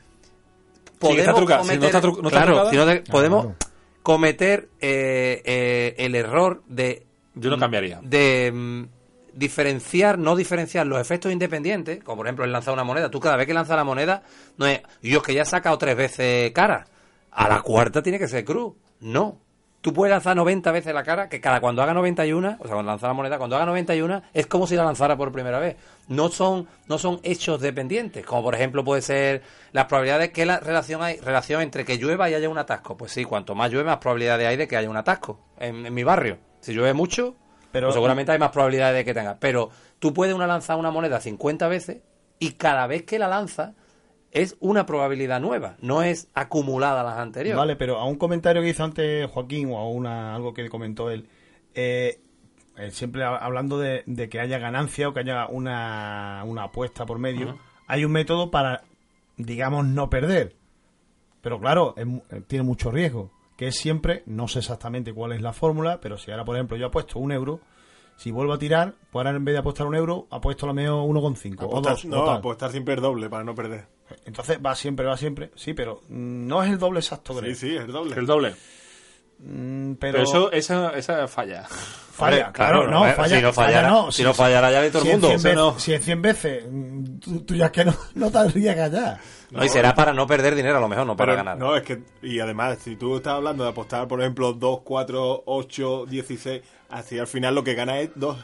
No te- podemos Claro. cometer eh, eh, el error de Yo no cambiaría. de mm, diferenciar, no diferenciar los efectos independientes, como por ejemplo el lanzar una moneda. Tú cada vez que lanzas la moneda, no es, yo es que ya he sacado tres veces cara. A la cuarta tiene que ser cruz. No. Tú puedes lanzar 90 veces la cara, que cada cuando haga 91, o sea, cuando lanza la moneda, cuando haga 91, es como si la lanzara por primera vez. No son, no son hechos dependientes, como por ejemplo puede ser las probabilidades que la relación hay, relación entre que llueva y haya un atasco. Pues sí, cuanto más llueve, más probabilidades hay de que haya un atasco en, en mi barrio. Si llueve mucho, Pero- pues seguramente hay más probabilidades de que tenga. Pero tú puedes una lanzar una moneda 50 veces y cada vez que la lanza es una probabilidad nueva, no es acumulada a las anteriores. Vale, pero a un comentario que hizo antes Joaquín o a una, algo que comentó él, eh, eh, siempre ha- hablando de, de que haya ganancia o que haya una, una apuesta por medio, hay un método para, digamos, no perder. Pero claro, es eh, tiene mucho riesgo, que es siempre, no sé exactamente cuál es la fórmula, pero si ahora, por ejemplo, yo apuesto un euro, Si vuelvo a tirar, pues ahora en vez de apostar un euro, apuesto a lo mejor 1,5 o Apostar- 2. no, apostar siempre es doble para no perder. Entonces va siempre, va siempre. Sí, pero no es el doble exacto, Sí, creo. sí, es doble. El doble. Mm, Pero, pero, eso, esa, esa falla. falla, claro, no, eh, falla, si no falla fallara, no. si no fallara ya de todo si el en mundo. 100 o sea, veces, no. si en 100 veces, mm, tú, tú ya es que no, no te arriesgas ya. No, y será para no perder dinero, a lo mejor no para Pero ganar. No, es que, y además, si tú estás hablando de apostar, por ejemplo, 2, 4, 8, 16, así al final lo que gana es 2.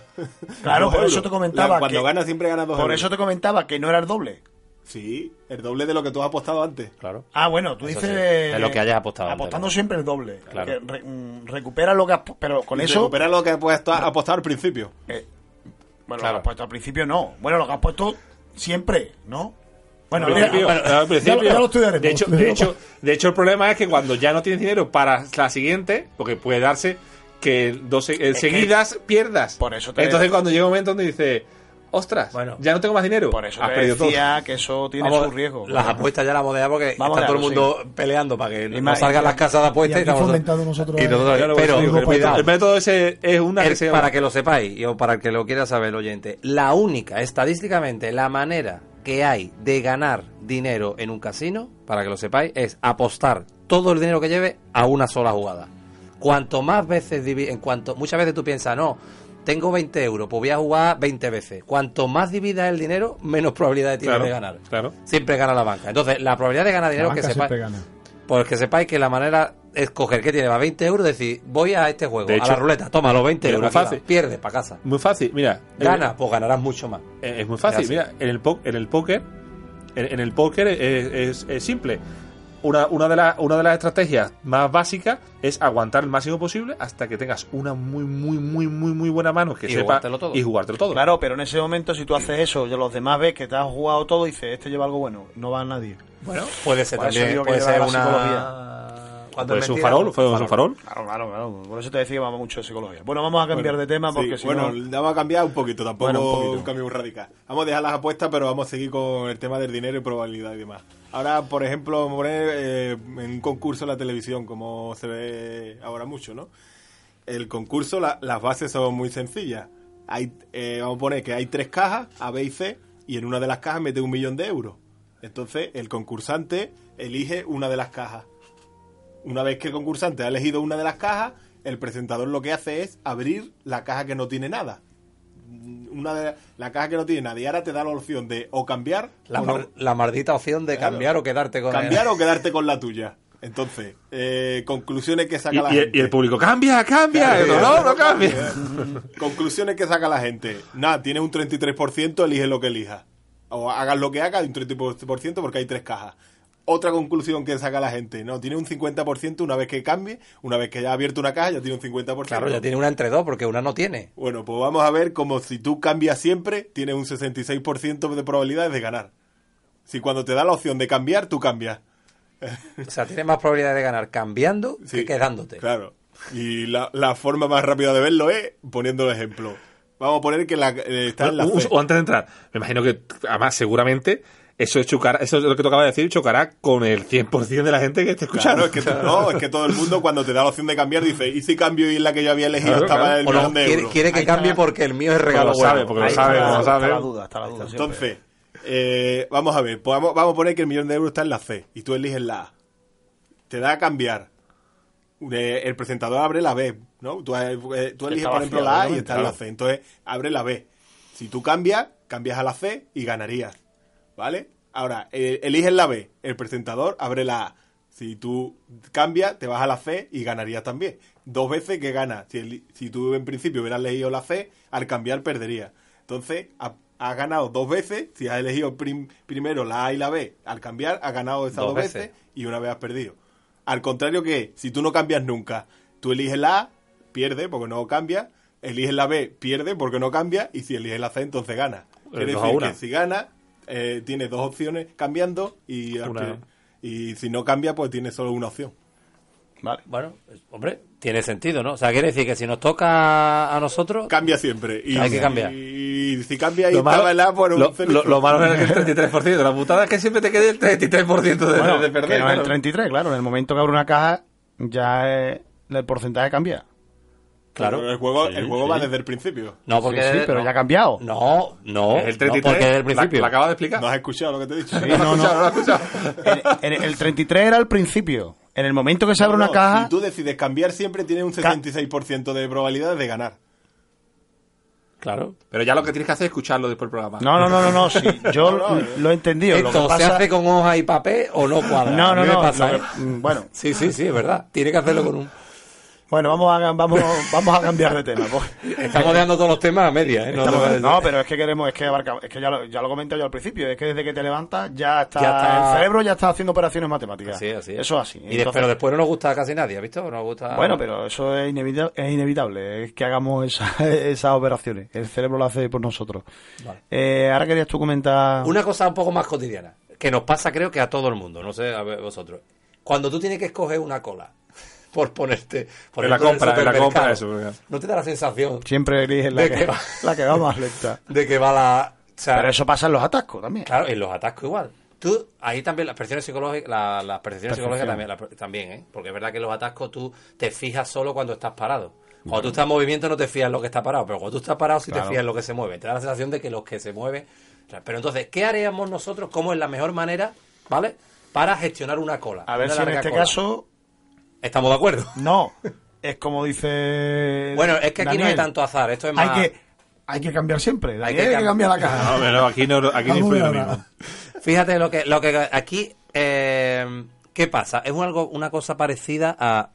Claro, por eso te comentaba Cuando que- gana siempre gana 2 Por eso te comentaba que no era el doble. Sí, el doble de lo que tú has apostado antes. Claro. Ah, bueno, tú Eso dices. sí, de lo que hayas apostado antes, Apostando ¿no? siempre el doble. Claro. Que re- mm, recupera lo que has. Pero con Y eso. Recupera lo que has puesto- apostado al principio. eh, bueno, Claro. lo que has puesto al principio no. Bueno, lo que has puesto siempre, ¿no? Bueno, Al principio, bueno, al principio. ya, ya lo estudiaremos. de, hecho, de, hecho, de hecho, el problema es que cuando ya no tienes dinero para la siguiente, porque puede darse que dos eh, que- seguidas pierdas. Por eso te- Entonces, cuando llega un momento donde dice, ostras, Bueno. ya no tengo más dinero, por eso has te perdido todo. decía que eso tiene Vamos, su riesgo. Las apuestas ya las hemos dejado porque Vamos a está todo el mundo peleando para que no más- salgan las casas de apuestas y, aquí estamos- fomentando nosotros y nosotros- pero el- el- cuidado. El método ese es una El- que se para que lo sepáis y o para el que lo quiera saber el oyente, la única, estadísticamente, la manera que hay de ganar dinero en un casino, para que lo sepáis, es apostar todo el dinero que lleve a una sola jugada. Cuanto más veces, en cuanto muchas veces tú piensas, no, tengo 20 euros, pues voy a jugar 20 veces. Cuanto más dividas el dinero, menos probabilidad tienes Claro, de ganar. claro. Siempre gana la banca. Entonces, la probabilidad de ganar La dinero que banca sepáis, siempre gana. pues que sepáis que la manera es coger que tiene va 20 euros, decir, voy a este juego, De a la ruleta, toma los 20 es euros, fácil. pierde para casa. Muy fácil, mira. Gana, pues ganarás mucho más. Es muy fácil, mira, en el, po- en el póker, en, en el póker es, es- es simple. Una, una, de la- una de las estrategias más básicas es aguantar el máximo posible hasta que tengas una muy, muy, muy, muy, muy buena mano que Y sepa jugártelo todo. y jugártelo todo. Claro, pero en ese momento, si tú haces eso y los demás ves que te has jugado todo, dices, este lleva algo bueno, no va a nadie. Bueno, puede ser también, puede ser una... Cuando Puede es ser un mentira, farol, fue un farol. Claro, claro, claro. Por eso te decía que vamos mucho de psicología. Bueno, vamos a cambiar de tema porque Sí, si bueno, no... vamos a cambiar un poquito, tampoco Bueno, un un, cambio muy radical. Vamos a dejar las apuestas, pero vamos a seguir con el tema del dinero y probabilidad y demás. Ahora, por ejemplo, vamos a poner eh, en un concurso en la televisión, como se ve ahora mucho, ¿no? El concurso, la- las bases son muy sencillas. Hay, eh, vamos a poner que hay tres cajas, A, B y C, y en una de las cajas mete un millón de euros. Entonces, el concursante elige una de las cajas. Una vez que el concursante ha elegido una de las cajas, el presentador lo que hace es abrir la caja que no tiene nada. Una de la caja que no tiene nada. Y ahora te da la opción de o cambiar La, o no- mar- la maldita opción de Claro. cambiar o quedarte con cambiar el... o quedarte con la tuya. Entonces, eh, conclusiones que saca Y, la y- gente. y el público, cambia, cambia. Claro, Y otro, no, no cambia. Conclusiones que saca la gente. Nada, tienes un 33%, elige lo que elijas. O hagas lo que hagas, un 33% porque hay tres cajas. Otra conclusión que saca la gente, no, tiene un 50% una vez que cambie, una vez que ya ha abierto una caja, ya tiene un 50%. Claro, ya tiene una entre dos porque una no tiene. Bueno, pues vamos a ver como si tú cambias siempre, tienes un 66% de probabilidades de ganar. Si cuando te da la opción de cambiar, tú cambias. O sea, tienes más probabilidad de ganar cambiando Sí, que quedándote. Claro. Y la, la forma más rápida de verlo es poniendo el ejemplo. Vamos a poner que la, eh, está en la o antes de entrar, me imagino que, además, seguramente, eso, chocará, eso es lo que tocaba decir, chocará con el 100% de la gente que esté Claro, escuchando. es que, no, es que todo el mundo cuando te da la opción de cambiar dice, ¿y si cambio y en la que yo había elegido Claro, estaba claro. el no, millón de quiere, euros? quiere que Ahí cambie porque el mío es regalo Porque lo sabe, porque lo sabe, está, lo está sabe. la duda, está la duda. Entonces, eh, vamos a ver, pues vamos, vamos a poner que el millón de euros está en la C y tú eliges la A. Te da a cambiar. Eh, El presentador abre la B, ¿no? Tú, eh, tú eliges, por ejemplo, la A y está en la claro. C. Entonces, abre la B. Si tú cambias, cambias a la C y ganarías. ¿Vale? Ahora, eh, eliges la B. El presentador abre la A. Si tú cambias, te vas a la C y ganarías también. Dos veces que ganas. Si, el- si tú en principio hubieras elegido la C, al cambiar perderías. Entonces, ha- has ganado dos veces. Si has elegido prim- primero la A y la B, al cambiar, has ganado esas Dos dos, veces. veces. y una vez has perdido. Al contrario que, si tú no cambias nunca, tú eliges la A, pierde porque no cambia. Eliges la B, pierde porque no cambia. Y si eliges la C, entonces gana. Quiere decir que si gana, eh, tienes dos opciones cambiando y, Una. y si no cambia, pues tienes solo una opción. Vale. Bueno, hombre, tiene sentido, ¿no? O sea, quiere decir que si nos toca a nosotros, Cambia siempre. Y Hay que si- cambiar. Y si cambia y Lo malo, estaba en la A, pues un lo, lo- lo malo es el 33%. La putada es que siempre te quede el 33% de, Bueno, de perder. que no es el claro. 33, claro. En el momento que abre una caja, ya eh, el porcentaje cambia. Claro. Pero el juego, Sí, el juego sí. va desde el principio. No, porque. Sí, sí, pero no. ya ha cambiado. No, no. Es el no, 33. porque desde el principio. La, acaba de explicar. ¿No has escuchado lo que te he dicho? Sí, No lo no, has no. escuchado, no lo has escuchado. En- en- el 33 era al principio. En el momento que se abre No, una no, caja. Si tú decides cambiar, siempre tienes un 66% de probabilidades de ganar. Claro. Pero ya lo que tienes que hacer es escucharlo después del programa. No, no, no, no, no, sí, yo No, no, lo he entendido. Lo ¿Esto se hace con hoja y papel o no cuadra? No, no, no. pasa, lo ¿eh? mm, Bueno, Sí, sí, sí, es verdad. Tiene que hacerlo con un. Bueno, vamos a, vamos, vamos a cambiar de tema. pues. Estamos dejando todos los temas a media, ¿eh? No, Estamos- pero es que queremos, es que abarca, es que ya lo, ya lo comenté yo al principio, es que desde que te levantas ya está, Ya está- el cerebro ya está haciendo operaciones matemáticas. Así así es. Eso es así. Y Entonces- pero después no nos gusta a casi nadie, ¿has visto? No nos gusta. Bueno, pero eso es inevitable, es inevitable, es que hagamos esa- esas operaciones. El cerebro lo hace por nosotros. Vale. Eh, ahora querías tú comentar... Una cosa un poco más cotidiana, que nos pasa creo que a todo el mundo, no sé a vosotros. Cuando tú tienes que escoger una cola, por ponerte... Por la compra, en la compra, eso, porque- ¿No te da la sensación Siempre eliges la ¿De que, qué va? la que va más lenta. de que va la... o sea, Pero eso pasa en los atascos también. Claro, en los atascos igual. Tú, ahí también las percepciones psicológicas, la- las percepciones psicológicas también, la- también, ¿eh? Porque es verdad que en los atascos tú te fijas solo cuando estás parado. Cuando tú estás en movimiento no te fías en lo que está parado, pero cuando tú estás parado sí te fías en lo que se mueve. Te da la sensación de que los que se mueven... Pero entonces, ¿qué haríamos nosotros? ¿Cómo es la mejor manera, ¿vale? Para gestionar una cola. A ver si en este cola. caso Estamos de acuerdo. no. Es como dice... Bueno, es que aquí no hay tanto azar. Esto es más... Hay que, hay que cambiar siempre. Daniel, que hay que, cam- cambiar la caja. No, pero aquí no, aquí no influye lo mismo. Fíjate lo que, lo que aquí, eh, ¿qué pasa? Es un algo, una cosa parecida a,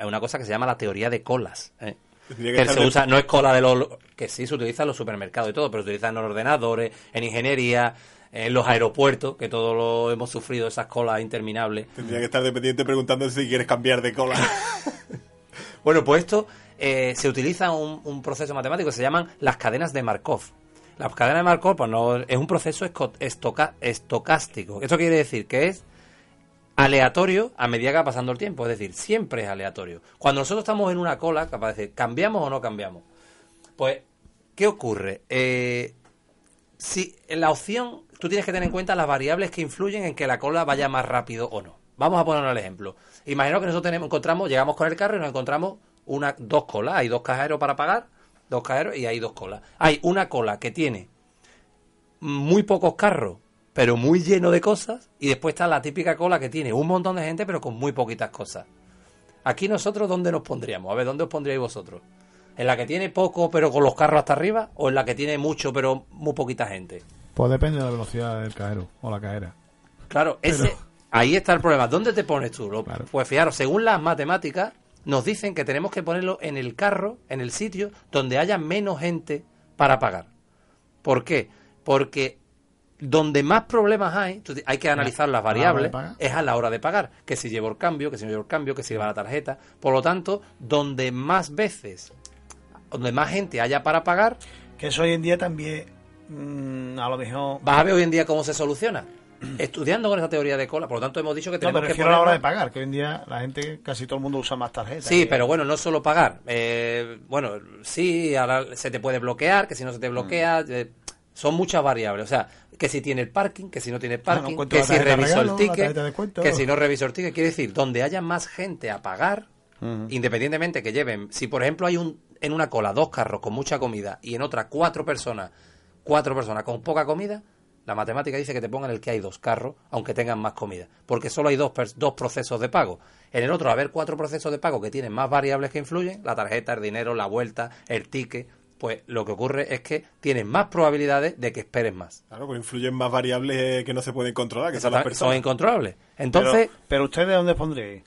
es una cosa que se llama la teoría de colas. ¿eh? Que se usa, no es cola de los, que sí se utiliza en los supermercados y todo, pero se utiliza en los ordenadores, en ingeniería, en los aeropuertos, que todos lo hemos sufrido, esas colas interminables. Tendría que estar dependiente preguntando si quieres cambiar de cola. Bueno, pues esto eh, se utiliza un, un proceso matemático se llaman las cadenas de Markov. Las cadenas de Markov pues no, es un proceso estoca- estocástico. Esto quiere decir que es aleatorio a medida que va pasando el tiempo. Es decir, siempre es aleatorio. Cuando nosotros estamos en una cola, capaz de decir, ¿cambiamos o no cambiamos? Pues, ¿qué ocurre? Eh, si la opción, tú tienes que tener en cuenta las variables que influyen en que la cola vaya más rápido o no. Vamos a poner el ejemplo. Imagino que nosotros encontramos, llegamos con el carro y nos encontramos una, dos colas. Hay dos cajeros para pagar, dos cajeros y hay dos colas. Hay una cola que tiene muy pocos carros, pero muy lleno de cosas, y después está la típica cola que tiene un montón de gente, pero con muy poquitas cosas. Aquí nosotros, ¿dónde nos pondríamos? A ver, ¿dónde os pondríais vosotros? ¿En la que tiene poco, pero con los carros hasta arriba? ¿O en la que tiene mucho, pero muy poquita gente? Pues depende de la velocidad del cajero o la cajera. Claro, ese, ahí está el problema. ¿Dónde te pones tú? Lo- Claro. Pues fijaros, según las matemáticas, nos dicen que tenemos que ponerlo en el carro, en el sitio donde haya menos gente para pagar. ¿Por qué? Porque donde más problemas hay, hay que analizar las ¿A la hora de variables, es a la hora de pagar. Que si llevo el cambio, que si no llevo el cambio, que si va la tarjeta. Por lo tanto, donde más veces, donde más gente haya para pagar, Que eso hoy en día también, mm, a lo mejor... vas a ver hoy en día cómo se soluciona. Estudiando con esa teoría de cola. Por lo tanto, hemos dicho que No, tenemos me que refiero a la hora de pagar, que hoy en día la gente, casi todo el mundo usa más tarjetas. Sí, pero bueno, no solo pagar. Eh, bueno, sí, ahora se te puede bloquear, que si no se te bloquea, Mm. eh, son muchas variables. O sea, que si tiene el parking, que si no tiene no parking, que si regalo, el ticket, que si no reviso el ticket. Quiere decir, donde haya más gente a pagar, independientemente que lleven, si por ejemplo hay un en una cola dos carros con mucha comida y en otra cuatro personas, cuatro personas con poca comida, la matemática dice que te pongan el que hay dos carros, aunque tengan más comida, porque solo hay dos, dos procesos de pago. En el otro, haber cuatro procesos de pago que tienen más variables que influyen, la tarjeta, el dinero, la vuelta, el ticket, pues lo que ocurre es que tienen más probabilidades de que esperes más. Claro, pues influyen más variables que no se pueden controlar, que son las Son personas. incontrolables. Pero, Entonces, pero ustedes dónde pondréis?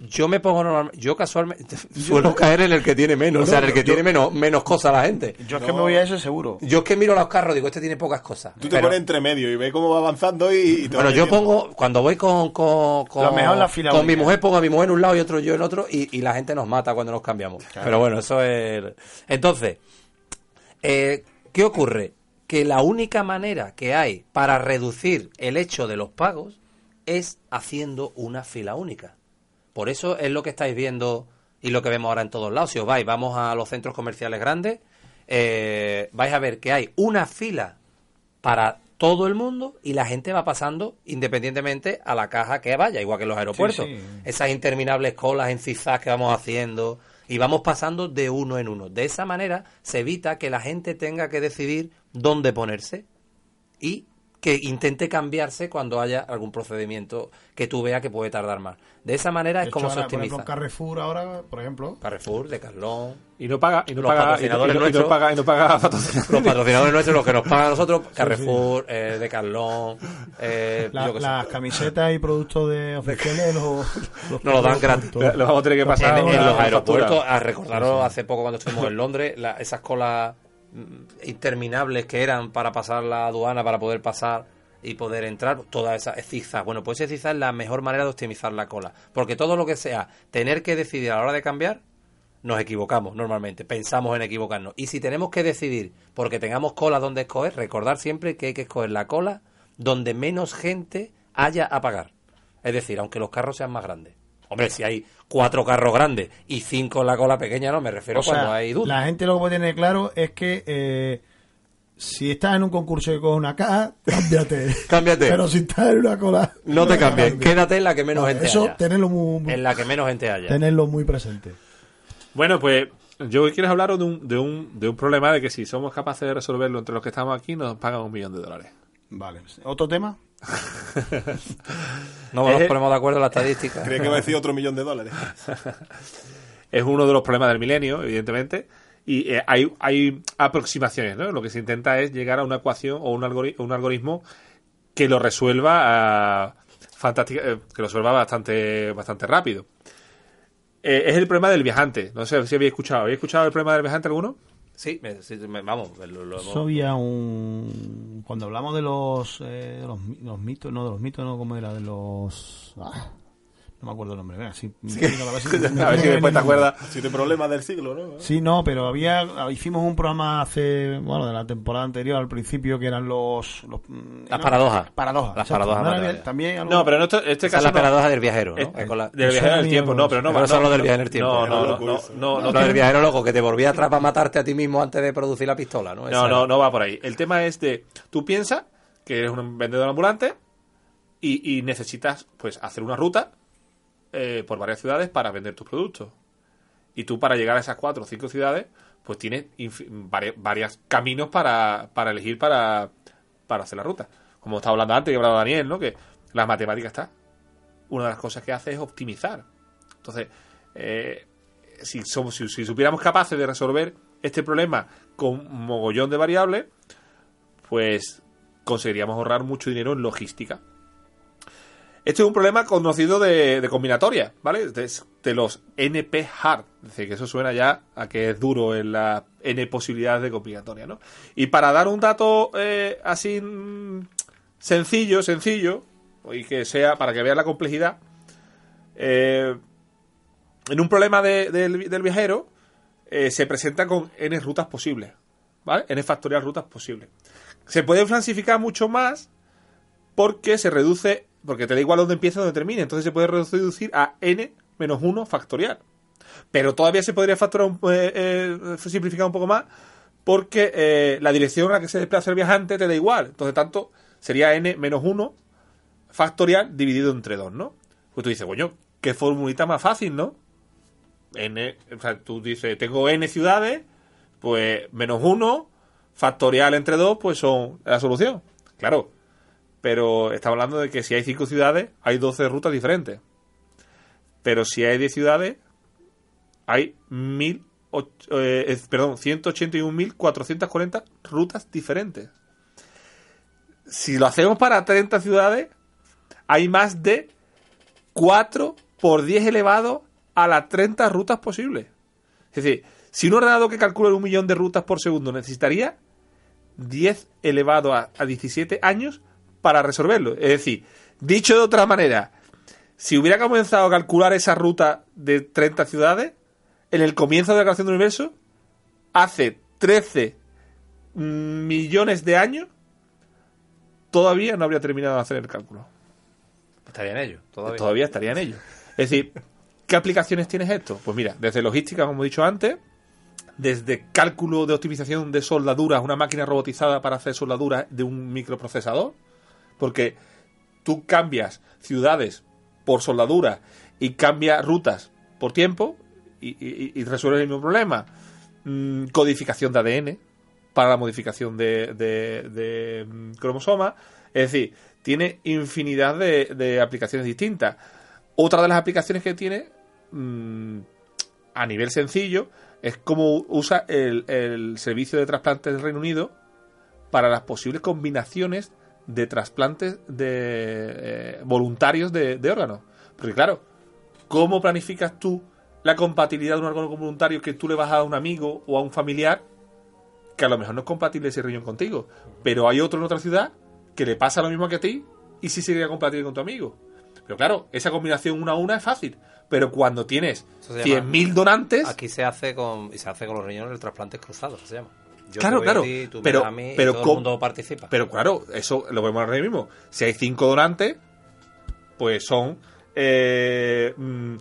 Yo me pongo normalmente, yo casualmente suelo caer en el que tiene menos, o sea, en el que tiene menos, menos cosas la gente. Yo es que me voy a ese seguro. Yo es que miro los carros, digo, este tiene pocas cosas. Tú te Pero- pones entre medio y ves cómo va avanzando y, y te bueno, yo pongo, cuando voy con, con, con, Lo mejor la fila con mi mujer, pongo a mi mujer en un lado y otro yo en otro, y, y la gente nos mata cuando nos cambiamos. Pero bueno, eso es. Entonces, eh, ¿qué ocurre? Que la única manera que hay para reducir el hecho de los pagos es haciendo una fila única. Por eso es lo que estáis viendo y lo que vemos ahora en todos lados. Si os vais, vamos a los centros comerciales grandes, eh, vais a ver que hay una fila para todo el mundo y la gente va pasando independientemente a la caja que vaya, igual que en los aeropuertos. sí. Esas interminables colas en zigzag que vamos haciendo, Y vamos pasando de uno en uno. De esa manera se evita que la gente tenga que decidir dónde ponerse y que intente cambiarse cuando haya algún procedimiento que tú veas que puede tardar más. De esa manera De es hecho, como se ahora, por optimiza. ejemplo, Carrefour ahora, por ejemplo, Carrefour, de Carlón, Y no paga, y no Los paga, patrocinadores y no- y no nuestros. paga, y no paga patrocinadores. los patrocinadores nuestros, los que nos pagan a nosotros, Carrefour, eh, de Carlón, eh, la- yo qué sé. las camisetas y productos de oficiales los, Nos lo dan gratis. productores. Lo vamos a tener que pasar en, en una los aeropuertos, a recordaros hace poco cuando estuvimos en Londres, la- esas colas interminables que eran para pasar la aduana, para poder pasar y poder entrar, todas esas zigzag. Bueno, pues ese zigzag es la mejor manera de optimizar la cola. Porque todo lo que sea tener que decidir a la hora de cambiar, nos equivocamos normalmente, pensamos en equivocarnos. Y si tenemos que decidir, porque tengamos cola donde escoger, recordar siempre que hay que escoger la cola donde menos gente haya a pagar. Es decir, aunque los carros sean más grandes. Hombre, si hay cuatro carros grandes y cinco en la cola pequeña, no me refiero O sea, cuando hay dudas. la gente lo que puede tener claro es que eh, si estás en un concurso y coges una caja, cámbiate. Cámbiate. Pero si estás en una cola, No te cambies, quédate en la que menos Vale, gente Eso, haya. tenerlo muy, muy- En la que menos gente haya. tenerlo muy presente. Bueno, pues yo quiero hablaros de un, de, un, de un problema de que si somos capaces de resolverlo entre los que estamos aquí, nos pagan un millón de dólares. Vale. ¿Otro tema? No nos ponemos de acuerdo en la estadística. Creía que iba a decir otro millón de dólares. Es uno de los problemas del milenio, evidentemente. Y eh, hay, hay aproximaciones, ¿no? Lo que se intenta es llegar a una ecuación o un, algori- un algoritmo que lo resuelva ah, fantástica- eh, que lo resuelva bastante, bastante rápido. Eh, es el problema del viajante. No sé si habéis escuchado. ¿Habéis escuchado el problema del viajante alguno? Sí, sí, vamos, lo, lo había un... Cuando hablamos de los, eh, de los, los mitos, no, de los mitos, no, como era? De los... ah, no me acuerdo el nombre. Venga, sí, venga, a ver si, A ver si después te acuerdas. Siete problemas del siglo, ¿no? Sí, no, pero había hicimos un programa hace, bueno, de la temporada anterior al principio que eran los, los mm, Las no, paradojas. Paradojas. Las paradojas ¿No. También algo- No, pero en este, este Esa es caso. la no. paradoja del viajero, ¿no? Eh, Es con la- del viajero en el había tiempo, no, pero no. Pero no, eso es lo del no, viaje en el tiempo. No, no, no, del viajero loco, que te volvía atrás para matarte a ti mismo antes de producir la pistola, ¿no? No, no, no va por ahí. El tema es de, tú piensas que eres un vendedor ambulante y, y necesitas, pues, hacer una ruta eh, por varias ciudades para vender tus productos. Y tú para llegar a esas cuatro o cinco ciudades, pues tienes varios caminos para, para elegir para, para hacer la ruta. Como estaba hablando antes, que hablaba Daniel, ¿no? Que la matemática está. Una de las cosas que hace es optimizar. Entonces, eh, si, somos, si, si supiéramos capaces de resolver este problema con mogollón de variables, pues conseguiríamos ahorrar mucho dinero en logística. Este es un problema conocido de, combinatoria, ¿vale? De, los NP hard. Es decir, que eso suena ya a que es duro en las N posibilidades de combinatoria, ¿no? Y para dar un dato eh, así mm, sencillo, sencillo, y que sea para que vean la complejidad, eh, en un problema de- del, viajero eh, se presenta con n rutas posibles, ¿vale? n factorial rutas posibles. Se puede clasificar mucho más porque se reduce, porque te da igual dónde empieza y dónde termina, entonces se puede reducir a n menos 1 factorial. Pero todavía se podría factorar un- eh, eh, simplificar un poco más porque eh, la dirección a la que se desplaza el viajante te da igual. Entonces, tanto sería n menos 1 factorial dividido entre 2, ¿no? Pues tú dices, coño, qué formulita más fácil, ¿no? N, o sea, tú dices, tengo n ciudades, pues menos 1 factorial entre 2, pues son la solución. Claro, pero estamos hablando de que si hay 5 ciudades, hay 12 rutas diferentes. Pero si hay 10 ciudades, hay mil, eh, perdón, 181.440 rutas diferentes. Si lo hacemos para 30 ciudades, hay más de 4 por 10 elevado a las 30 rutas posibles. Es decir, si un ordenador que calcula un millón de rutas por segundo necesitaría 10 elevado a, a 17 años para resolverlo. Es decir, dicho de otra manera, si hubiera comenzado a calcular esa ruta de 30 ciudades, en el comienzo de la creación del universo, hace 13 millones de años, todavía no habría terminado de hacer el cálculo. Estaría en ello, todavía. Todavía estaría en ello. Es decir, ¿qué aplicaciones tienes esto? Pues mira, desde logística, como he dicho antes, desde cálculo de optimización de soldaduras, una máquina robotizada para hacer soldaduras de un microprocesador, porque tú cambias ciudades por soldadura y cambias rutas por tiempo, y, y resuelves el mismo problema. Mm, codificación de ADN para la modificación de, de, mm, cromosomas. Es decir, tiene infinidad de, de aplicaciones distintas. Otra de las aplicaciones que tiene, mm, a nivel sencillo, es cómo usa el, el servicio de trasplantes del Reino Unido para las posibles combinaciones de trasplantes de eh, voluntarios de, de órganos. Porque claro, ¿cómo planificas tú la compatibilidad de un órgano voluntario que tú le vas a un amigo o a un familiar que a lo mejor no es compatible ese riñón contigo, pero hay otro en otra ciudad que le pasa lo mismo que a ti y sí sería compatible con tu amigo. Pero claro, esa combinación una a una es fácil, pero cuando tienes Eso se llama- 100.000 donantes, Aquí se hace con y se hace con los riñones el trasplante cruzado, se llama. Yo Claro, claro, ti, tú me pero- a mí pero todo el mundo participa. Pero claro, eso lo vemos ahora mismo. Si hay cinco donantes, pues son. eh, mm,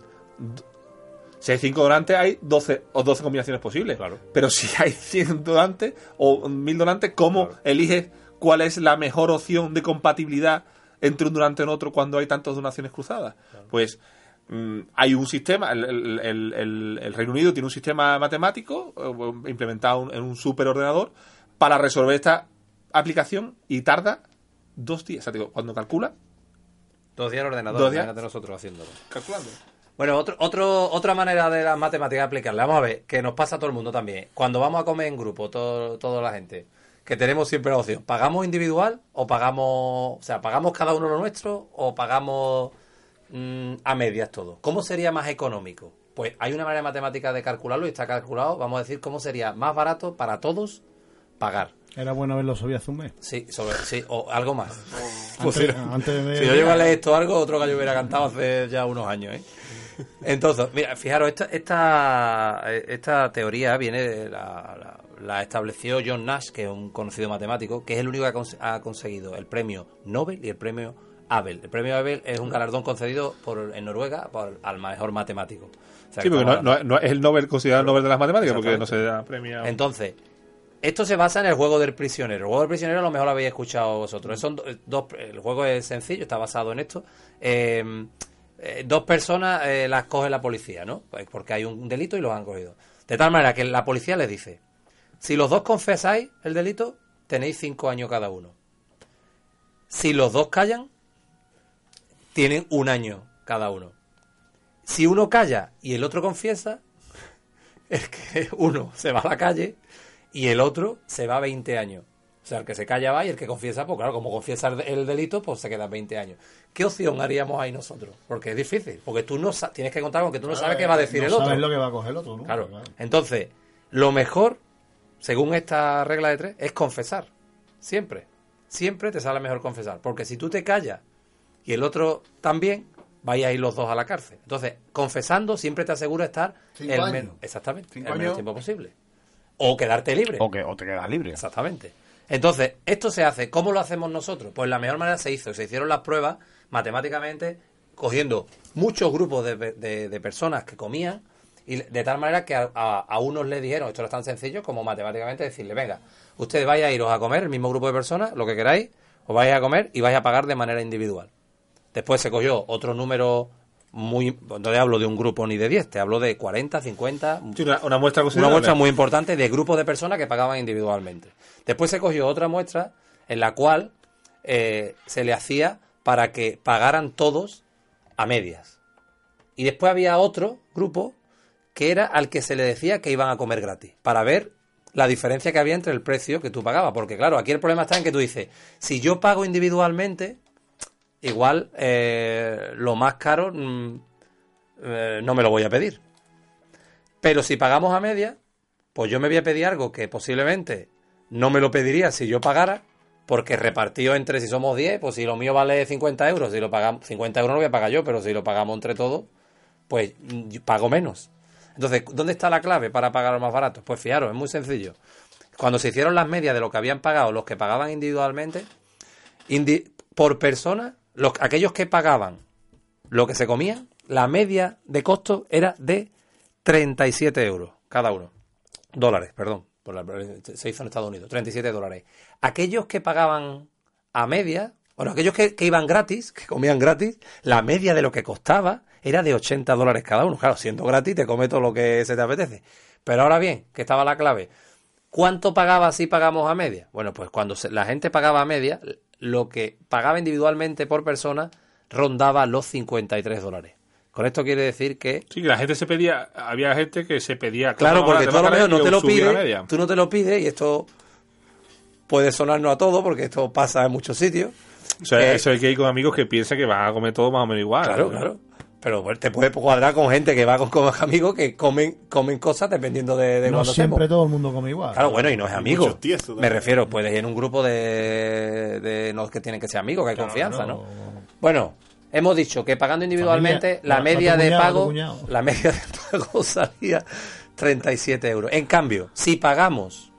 si hay cinco donantes, hay 12 o 12 combinaciones posibles. Claro. Pero si hay 100 donantes o 1000 donantes, ¿cómo Claro. eliges cuál es la mejor opción de compatibilidad entre un donante y otro cuando hay tantas donaciones cruzadas? Pues. Mm, hay un sistema, el, el- el- el- el Reino Unido tiene un sistema matemático eh, implementado en un superordenador para resolver esta aplicación y tarda dos días. O sea, digo, cuando calcula, Dos días el ordenador, Dos días. imagínate nosotros haciéndolo. calculando. Bueno, otro, otro, otra manera de las matemáticas aplicarla. Vamos a ver, que nos pasa a todo el mundo también. Cuando vamos a comer en grupo, todo, toda la gente, que tenemos siempre la opción, ¿pagamos individual o pagamos, o sea, pagamos cada uno lo nuestro o pagamos mm, a medias todo? ¿Cómo sería más económico? Pues hay una manera matemática de calcularlo y está calculado. Vamos a decir cómo sería más barato para todos pagar. Era bueno verlo sobre hace un mes. Sí, sobre, sí, o algo más. Antes, antes de... Si yo llego a leer esto algo, otro gallo hubiera cantado hace ya unos años, ¿eh? Entonces, mira, fijaros, esta, esta, esta teoría viene de la, la- la estableció John Nash, que es un conocido matemático, que es el único que ha, cons- ha conseguido el premio Nobel y el premio Abel. El premio Abel es un galardón concedido por, en Noruega por, al mejor matemático. O sea, Sí, que porque no, estamos no- no es el Nobel considerado el Nobel de las matemáticas, porque no se da premio. entonces, esto se basa en el juego del prisionero. El juego del prisionero a lo mejor lo habéis escuchado vosotros. Son do- dos, el juego es sencillo, está basado en esto. Eh, eh, dos personas eh, las coge la policía, ¿no? Pues porque hay un delito y los han cogido. De tal manera que la policía les dice, si los dos confesáis el delito, tenéis cinco años cada uno. Si los dos callan, tienen un año cada uno. Si uno calla y el otro confiesa, es que uno se va a la calle y el otro se va 20 años. O sea, el que se calla va y el que confiesa, pues claro, como confiesa el, el delito, pues se queda 20 años. ¿Qué opción haríamos ahí nosotros? Porque es difícil, porque tú no tienes que contar con que tú no sabes qué va a decir no el otro. sabes lo que va a coger el otro, ¿no? Claro. Entonces, lo mejor, según esta regla de tres, es confesar. Siempre. Siempre te sale mejor confesar. Porque si tú te callas y el otro también, vais a ir los dos a la cárcel. Entonces, confesando siempre te asegura estar Cinco el años. men- exactamente, Cinco el menos años. tiempo posible. O quedarte libre. O, que, o te quedas libre. Exactamente. Entonces, esto se hace. ¿Cómo lo hacemos nosotros? Pues la mejor manera se hizo. Se hicieron las pruebas matemáticamente cogiendo muchos grupos de, de- de personas que comían y de tal manera que a, a- a unos le dijeron, esto no es tan sencillo como matemáticamente decirle, venga, ustedes vais a iros a comer, el mismo grupo de personas, lo que queráis, os vais a comer y vais a pagar de manera individual. Después se cogió otro número muy... No te hablo de un grupo ni de 10, te hablo de 40, 50, Sí, una, una muestra una muestra muy importante de grupos de personas que pagaban individualmente. Después se cogió otra muestra en la cual eh, se le hacía para que pagaran todos a medias. Y después había otro grupo que era al que se le decía que iban a comer gratis, para ver la diferencia que había entre el precio que tú pagabas. Porque claro, aquí el problema está en que tú dices, si yo pago individualmente, igual eh, lo más caro mm, eh, no me lo voy a pedir. Pero si pagamos a media, pues yo me voy a pedir algo que posiblemente no me lo pediría si yo pagara, porque repartido entre si somos 10, pues si lo mío vale 50 euros, si lo pagamos, 50 euros no lo voy a pagar yo, pero si lo pagamos entre todos, pues mm, pago menos. Entonces, ¿dónde está la clave para pagar lo más barato? Pues fijaros, es muy sencillo. Cuando se hicieron las medias de lo que habían pagado los que pagaban individualmente, indi- por persona, los, aquellos que pagaban lo que se comían, la media de costo era de 37 euros cada uno. Dólares, perdón. Por la- se hizo en Estados Unidos, 37 dólares. Aquellos que pagaban a media, bueno, aquellos que, iban gratis, que comían gratis, la media de lo que costaba era de 80 dólares cada uno. Claro, siendo gratis, te come todo lo que se te apetece. Pero ahora bien, que estaba la clave. ¿Cuánto pagaba si pagamos a media? Bueno, pues cuando se- la gente pagaba a media, lo que pagaba individualmente por persona rondaba los 53 dólares. Con esto quiere decir que Sí, que la gente se pedía, había gente que se pedía. Claro, porque tú a lo mejor no te lo pides, tú no te lo pides y esto puede sonarnos a todo porque esto pasa en muchos sitios. O sea, Eh, eso es que hay con amigos que piensan que van a comer todo más o menos igual. Claro, ¿no? claro. Pero bueno, te puedes cuadrar con gente que va con, con amigos que comen comen cosas dependiendo de, de No siempre estemos. todo el mundo come igual. Claro, bueno, y no es amigo. tiesos Me refiero, puedes ir en un grupo de, de no que tienen que ser amigos, que hay Claro, confianza. ¿no? Bueno, hemos dicho que pagando individualmente Familia, la media tu de cuñado, va tu pago, la media de pago salía 37 euros. En cambio, si pagamos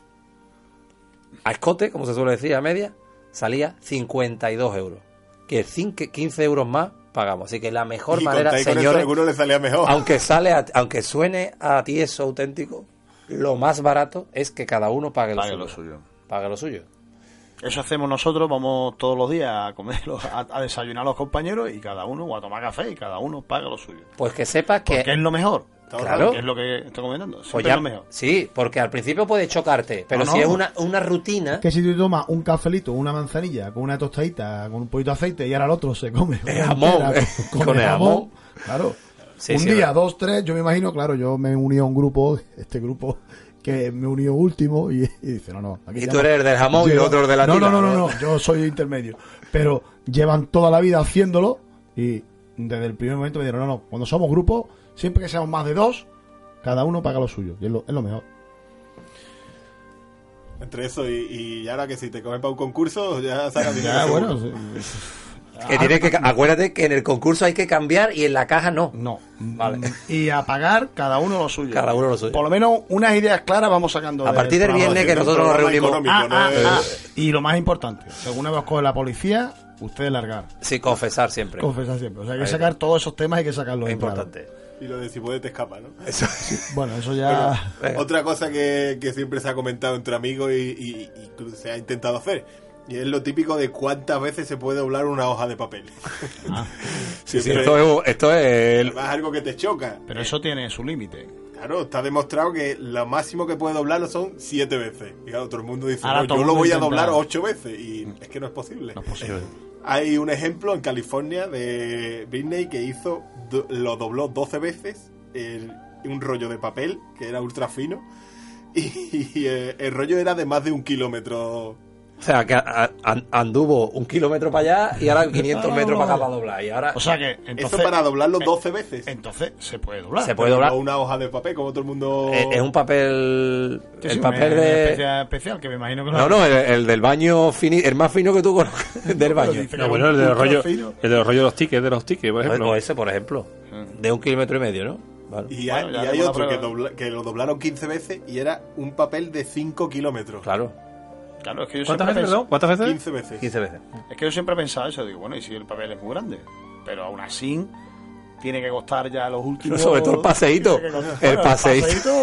a escote, como se suele decir, a media, salía 52 euros. Que cin- 15 euros más pagamos. Así que la mejor y manera, eso, señores, alguno le salía mejor. aunque sale a- aunque suene a ti eso auténtico, lo más barato es que cada uno pague lo, suyo. lo suyo. Pague lo suyo. Eso hacemos nosotros, vamos todos los días a comer, los- a, a desayunar a los compañeros y cada uno, o a tomar café y cada uno paga lo suyo. Pues que sepas que Porque es lo mejor. Claro. Que es lo que estoy comentando. Pues es ya- lo mejor. sí, porque al principio puede chocarte, pero No, si no. es una, una rutina, Que si tú tomas un cafelito, una manzanilla, con una tostadita, con un poquito de aceite y ahora el otro se come El jamón, entera eh, con, con el jamón. jamón. Claro. Sí, un sí, día, dos, tres, yo me imagino, claro, yo me uní a un grupo, este grupo que me unió último y, y dice, no, no. aquí y tú no- eres el del jamón y otro de la no, tira, no, no, no, no, yo soy intermedio. Pero llevan toda la vida haciéndolo y desde el primer momento me dijeron, no, no, cuando somos grupos, siempre que seamos más de dos, cada uno paga lo suyo. Y es lo, es lo mejor. Entre eso y, y ahora que si te comes para un concurso, ya sacas dinero. Ya, bueno, sí. Que tiene que, acuérdate que en el concurso hay que cambiar y en la caja no. No. Vale. Y a pagar cada uno lo suyo. Cada uno lo suyo. Por lo menos unas ideas claras vamos sacando. A partir del viernes que nosotros nos reunimos. Ah, no ah, es- ah. Y lo más importante, según vos coge la policía, ustedes largar. Sí, confesar siempre. Confesar siempre. O sea, hay que sacar todos esos temas, hay que sacarlos Es claro. Y lo de si puede te escapa, ¿no? Eso- Bueno, eso ya. Otra cosa que, que siempre se ha comentado entre amigos y, y- y se ha intentado hacer. Y es lo típico de cuántas veces se puede doblar una hoja de papel. Sí, sí, Siempre- esto es, esto es el- Además, es algo que te choca. Pero eso tiene su límite. Claro, está demostrado que lo máximo que puede doblarlo son siete veces. Y claro, todo el mundo dice, Ahora "No, todo yo lo voy a doblar ocho veces. Y es que no es posible. No es posible. Hay un ejemplo en California de Britney que hizo, lo dobló 12 veces un rollo de papel que era ultra fino. Y, y, eh, el rollo era de más de un kilómetro. O sea, que a- an- anduvo un kilómetro para allá y ahora 500 No, metros para acá para doblar. Y ahora O sea que, entonces. Eso para doblarlo eh, 12 veces. Entonces se puede doblar. se puede doblar. No una hoja de papel, como todo el mundo. Eh, Es un papel. Sí, el sí, papel una de. especial, especial, que me imagino que No, no, el, el del baño, fini, el más fino que tú conozcas del baño. No, bueno, el de los Ultra rollos, fino. el de los rollos de los tickets, de los tickets, por ejemplo. O ese, por ejemplo. De un kilómetro y medio, ¿no? Vale. Y, Bueno, hay, y hay otro que, dobla- que lo doblaron 15 veces y era un papel de 5 kilómetros. Claro, Claro, es que yo ¿Cuántas siempre veces, he perdón? ¿Cuántas veces? 15 veces. 15 veces. pens- Es que yo siempre he pensado eso. Digo, bueno, y si el papel es muy grande. Pero aún así, tiene que costar ya los últimos. Sobre todo el paseíto. Que costar- El paseíto.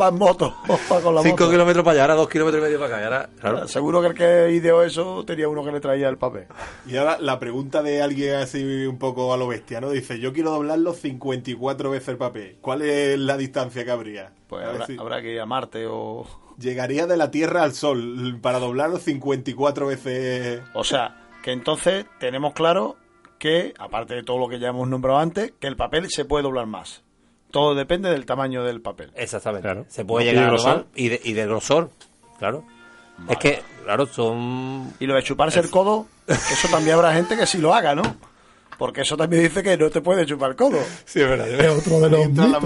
va en moto. va con la 5 moto. kilómetros para allá, ahora 2 kilómetros y medio para acá. ahora, claro. Seguro que el que ideó eso tenía uno que le traía el papel. Y ahora la pregunta de alguien así un poco a lo bestia, ¿no? Dice, yo quiero doblarlo 54 veces el papel. ¿Cuál es la distancia que habría? Pues habrá, si- habrá que ir a Marte o. Llegaría de la Tierra al Sol para doblarlo 54 veces. O sea, que entonces tenemos claro que, aparte de todo lo que ya hemos nombrado antes, que el papel se puede doblar más. Todo depende del tamaño del papel. Exactamente. Claro. Se puede llegar a doblar y de, y de grosor. Claro. Es que, claro, son. Y lo de chuparse el codo, eso también habrá gente que sí lo haga, ¿no? Porque eso también dice que no te puede chupar el codo. Sí, es verdad. Es otro de los la.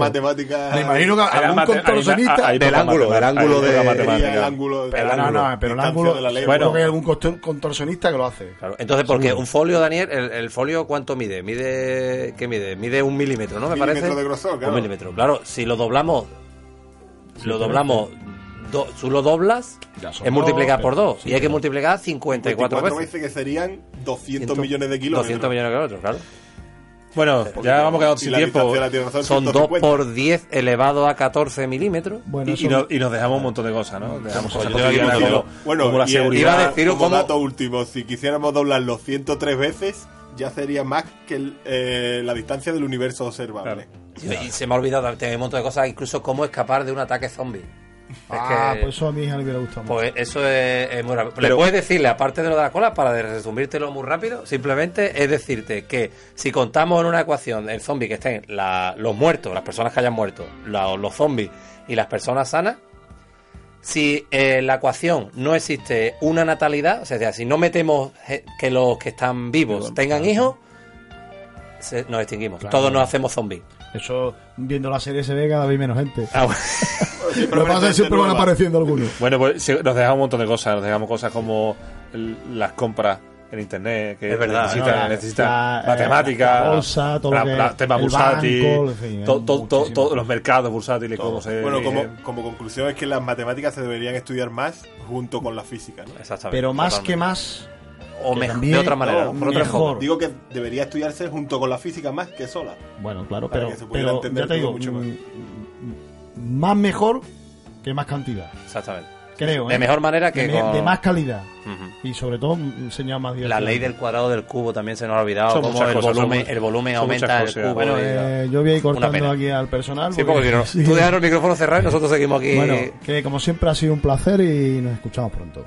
Me imagino que la algún mate- ahí la- contorsionista... ahí Del ángulo, del ángulo de- matemática. el ángulo, Pero no, no, pero el ángulo... de la ley. Bueno, Bueno. que hay algún contor- contorsionista que lo hace. Claro. Entonces, porque un folio, Daniel, el, el folio, ¿cuánto mide? Mide, ¿qué mide? Mide un milímetro, ¿no? Me Milímetro parece. de grosor, claro. Un milímetro. Claro, si lo doblamos, lo doblamos, do- tú lo doblas, es multiplicar dos, por dos. sí, y hay que multiplicar 54 54 veces. veces que serían 200 Ciento- millones de kilómetros. 200 millones de kilómetros, claro. Bueno, ya vamos quedando sin tiempo. son Son 2 150. por 10 elevado a 14 milímetros. Bueno, Y, y no- y nos dejamos un montón de cosas, ¿no? Dejamos Pues cosas como, bueno, como la y- seguridad. iba a decir como cómo- dato último, si quisiéramos doblarlo 103 veces, ya sería más que el- eh, la distancia del universo observable. Y se me ha olvidado, tengo un montón de cosas, incluso cómo escapar de un ataque zombie. Ah, que- pues eso a mi hija le hubiera gustado mucho. Pues eso es, es muy rápido. ¿Le Pero- puedes decirle, aparte de lo de la cola, para resumírtelo muy rápido? Simplemente es decirte que si contamos en una ecuación el zombie que estén la- los muertos, las personas que hayan muerto, la- los zombies y las personas sanas, si en la ecuación no existe una natalidad, o sea, si no metemos eh, que los que están vivos tengan hijos, se- nos extinguimos. Claro. Todos nos hacemos zombies. Eso, viendo la serie se ve cada vez menos gente. Ah, bueno. Lo que pasa es que siempre van apareciendo algunos. Bueno, pues sí, nos dejamos un montón de cosas. Nos dejamos cosas como el- las compras en internet, que Es verdad, necesitan, ¿no? La- necesitan la- matemáticas, la bolsa, todo la- la- tema el bursátil, banco, en fin, to- hay to- to- muchísimas todos los mercados bursátiles, cómo se... Bueno, como, como conclusión es que las matemáticas se deberían estudiar más junto con la física. ¿no? Exactamente. Pero más que más, O mejor, también- de otra manera, no, por otro mejor. Digo que debería estudiarse junto con la física más que sola. bueno, claro, Para pero, que se pudiera pero entender ya te todo digo, mucho más. mm, más mejor que más cantidad. Exactamente. Creo, De ¿eh? mejor manera que de, con- de más calidad. Y sobre todo, enseñar más La ley del cuadrado del cubo también se nos ha olvidado. Son Cómo el cosas, volumen, el volumen aumenta el cubo. Bueno, eh, yo voy a ir cortando aquí al personal. Sí, porque si no, sí. tú dejas el micrófono cerrado y nosotros seguimos aquí. Bueno, que como siempre ha sido un placer y nos escuchamos pronto.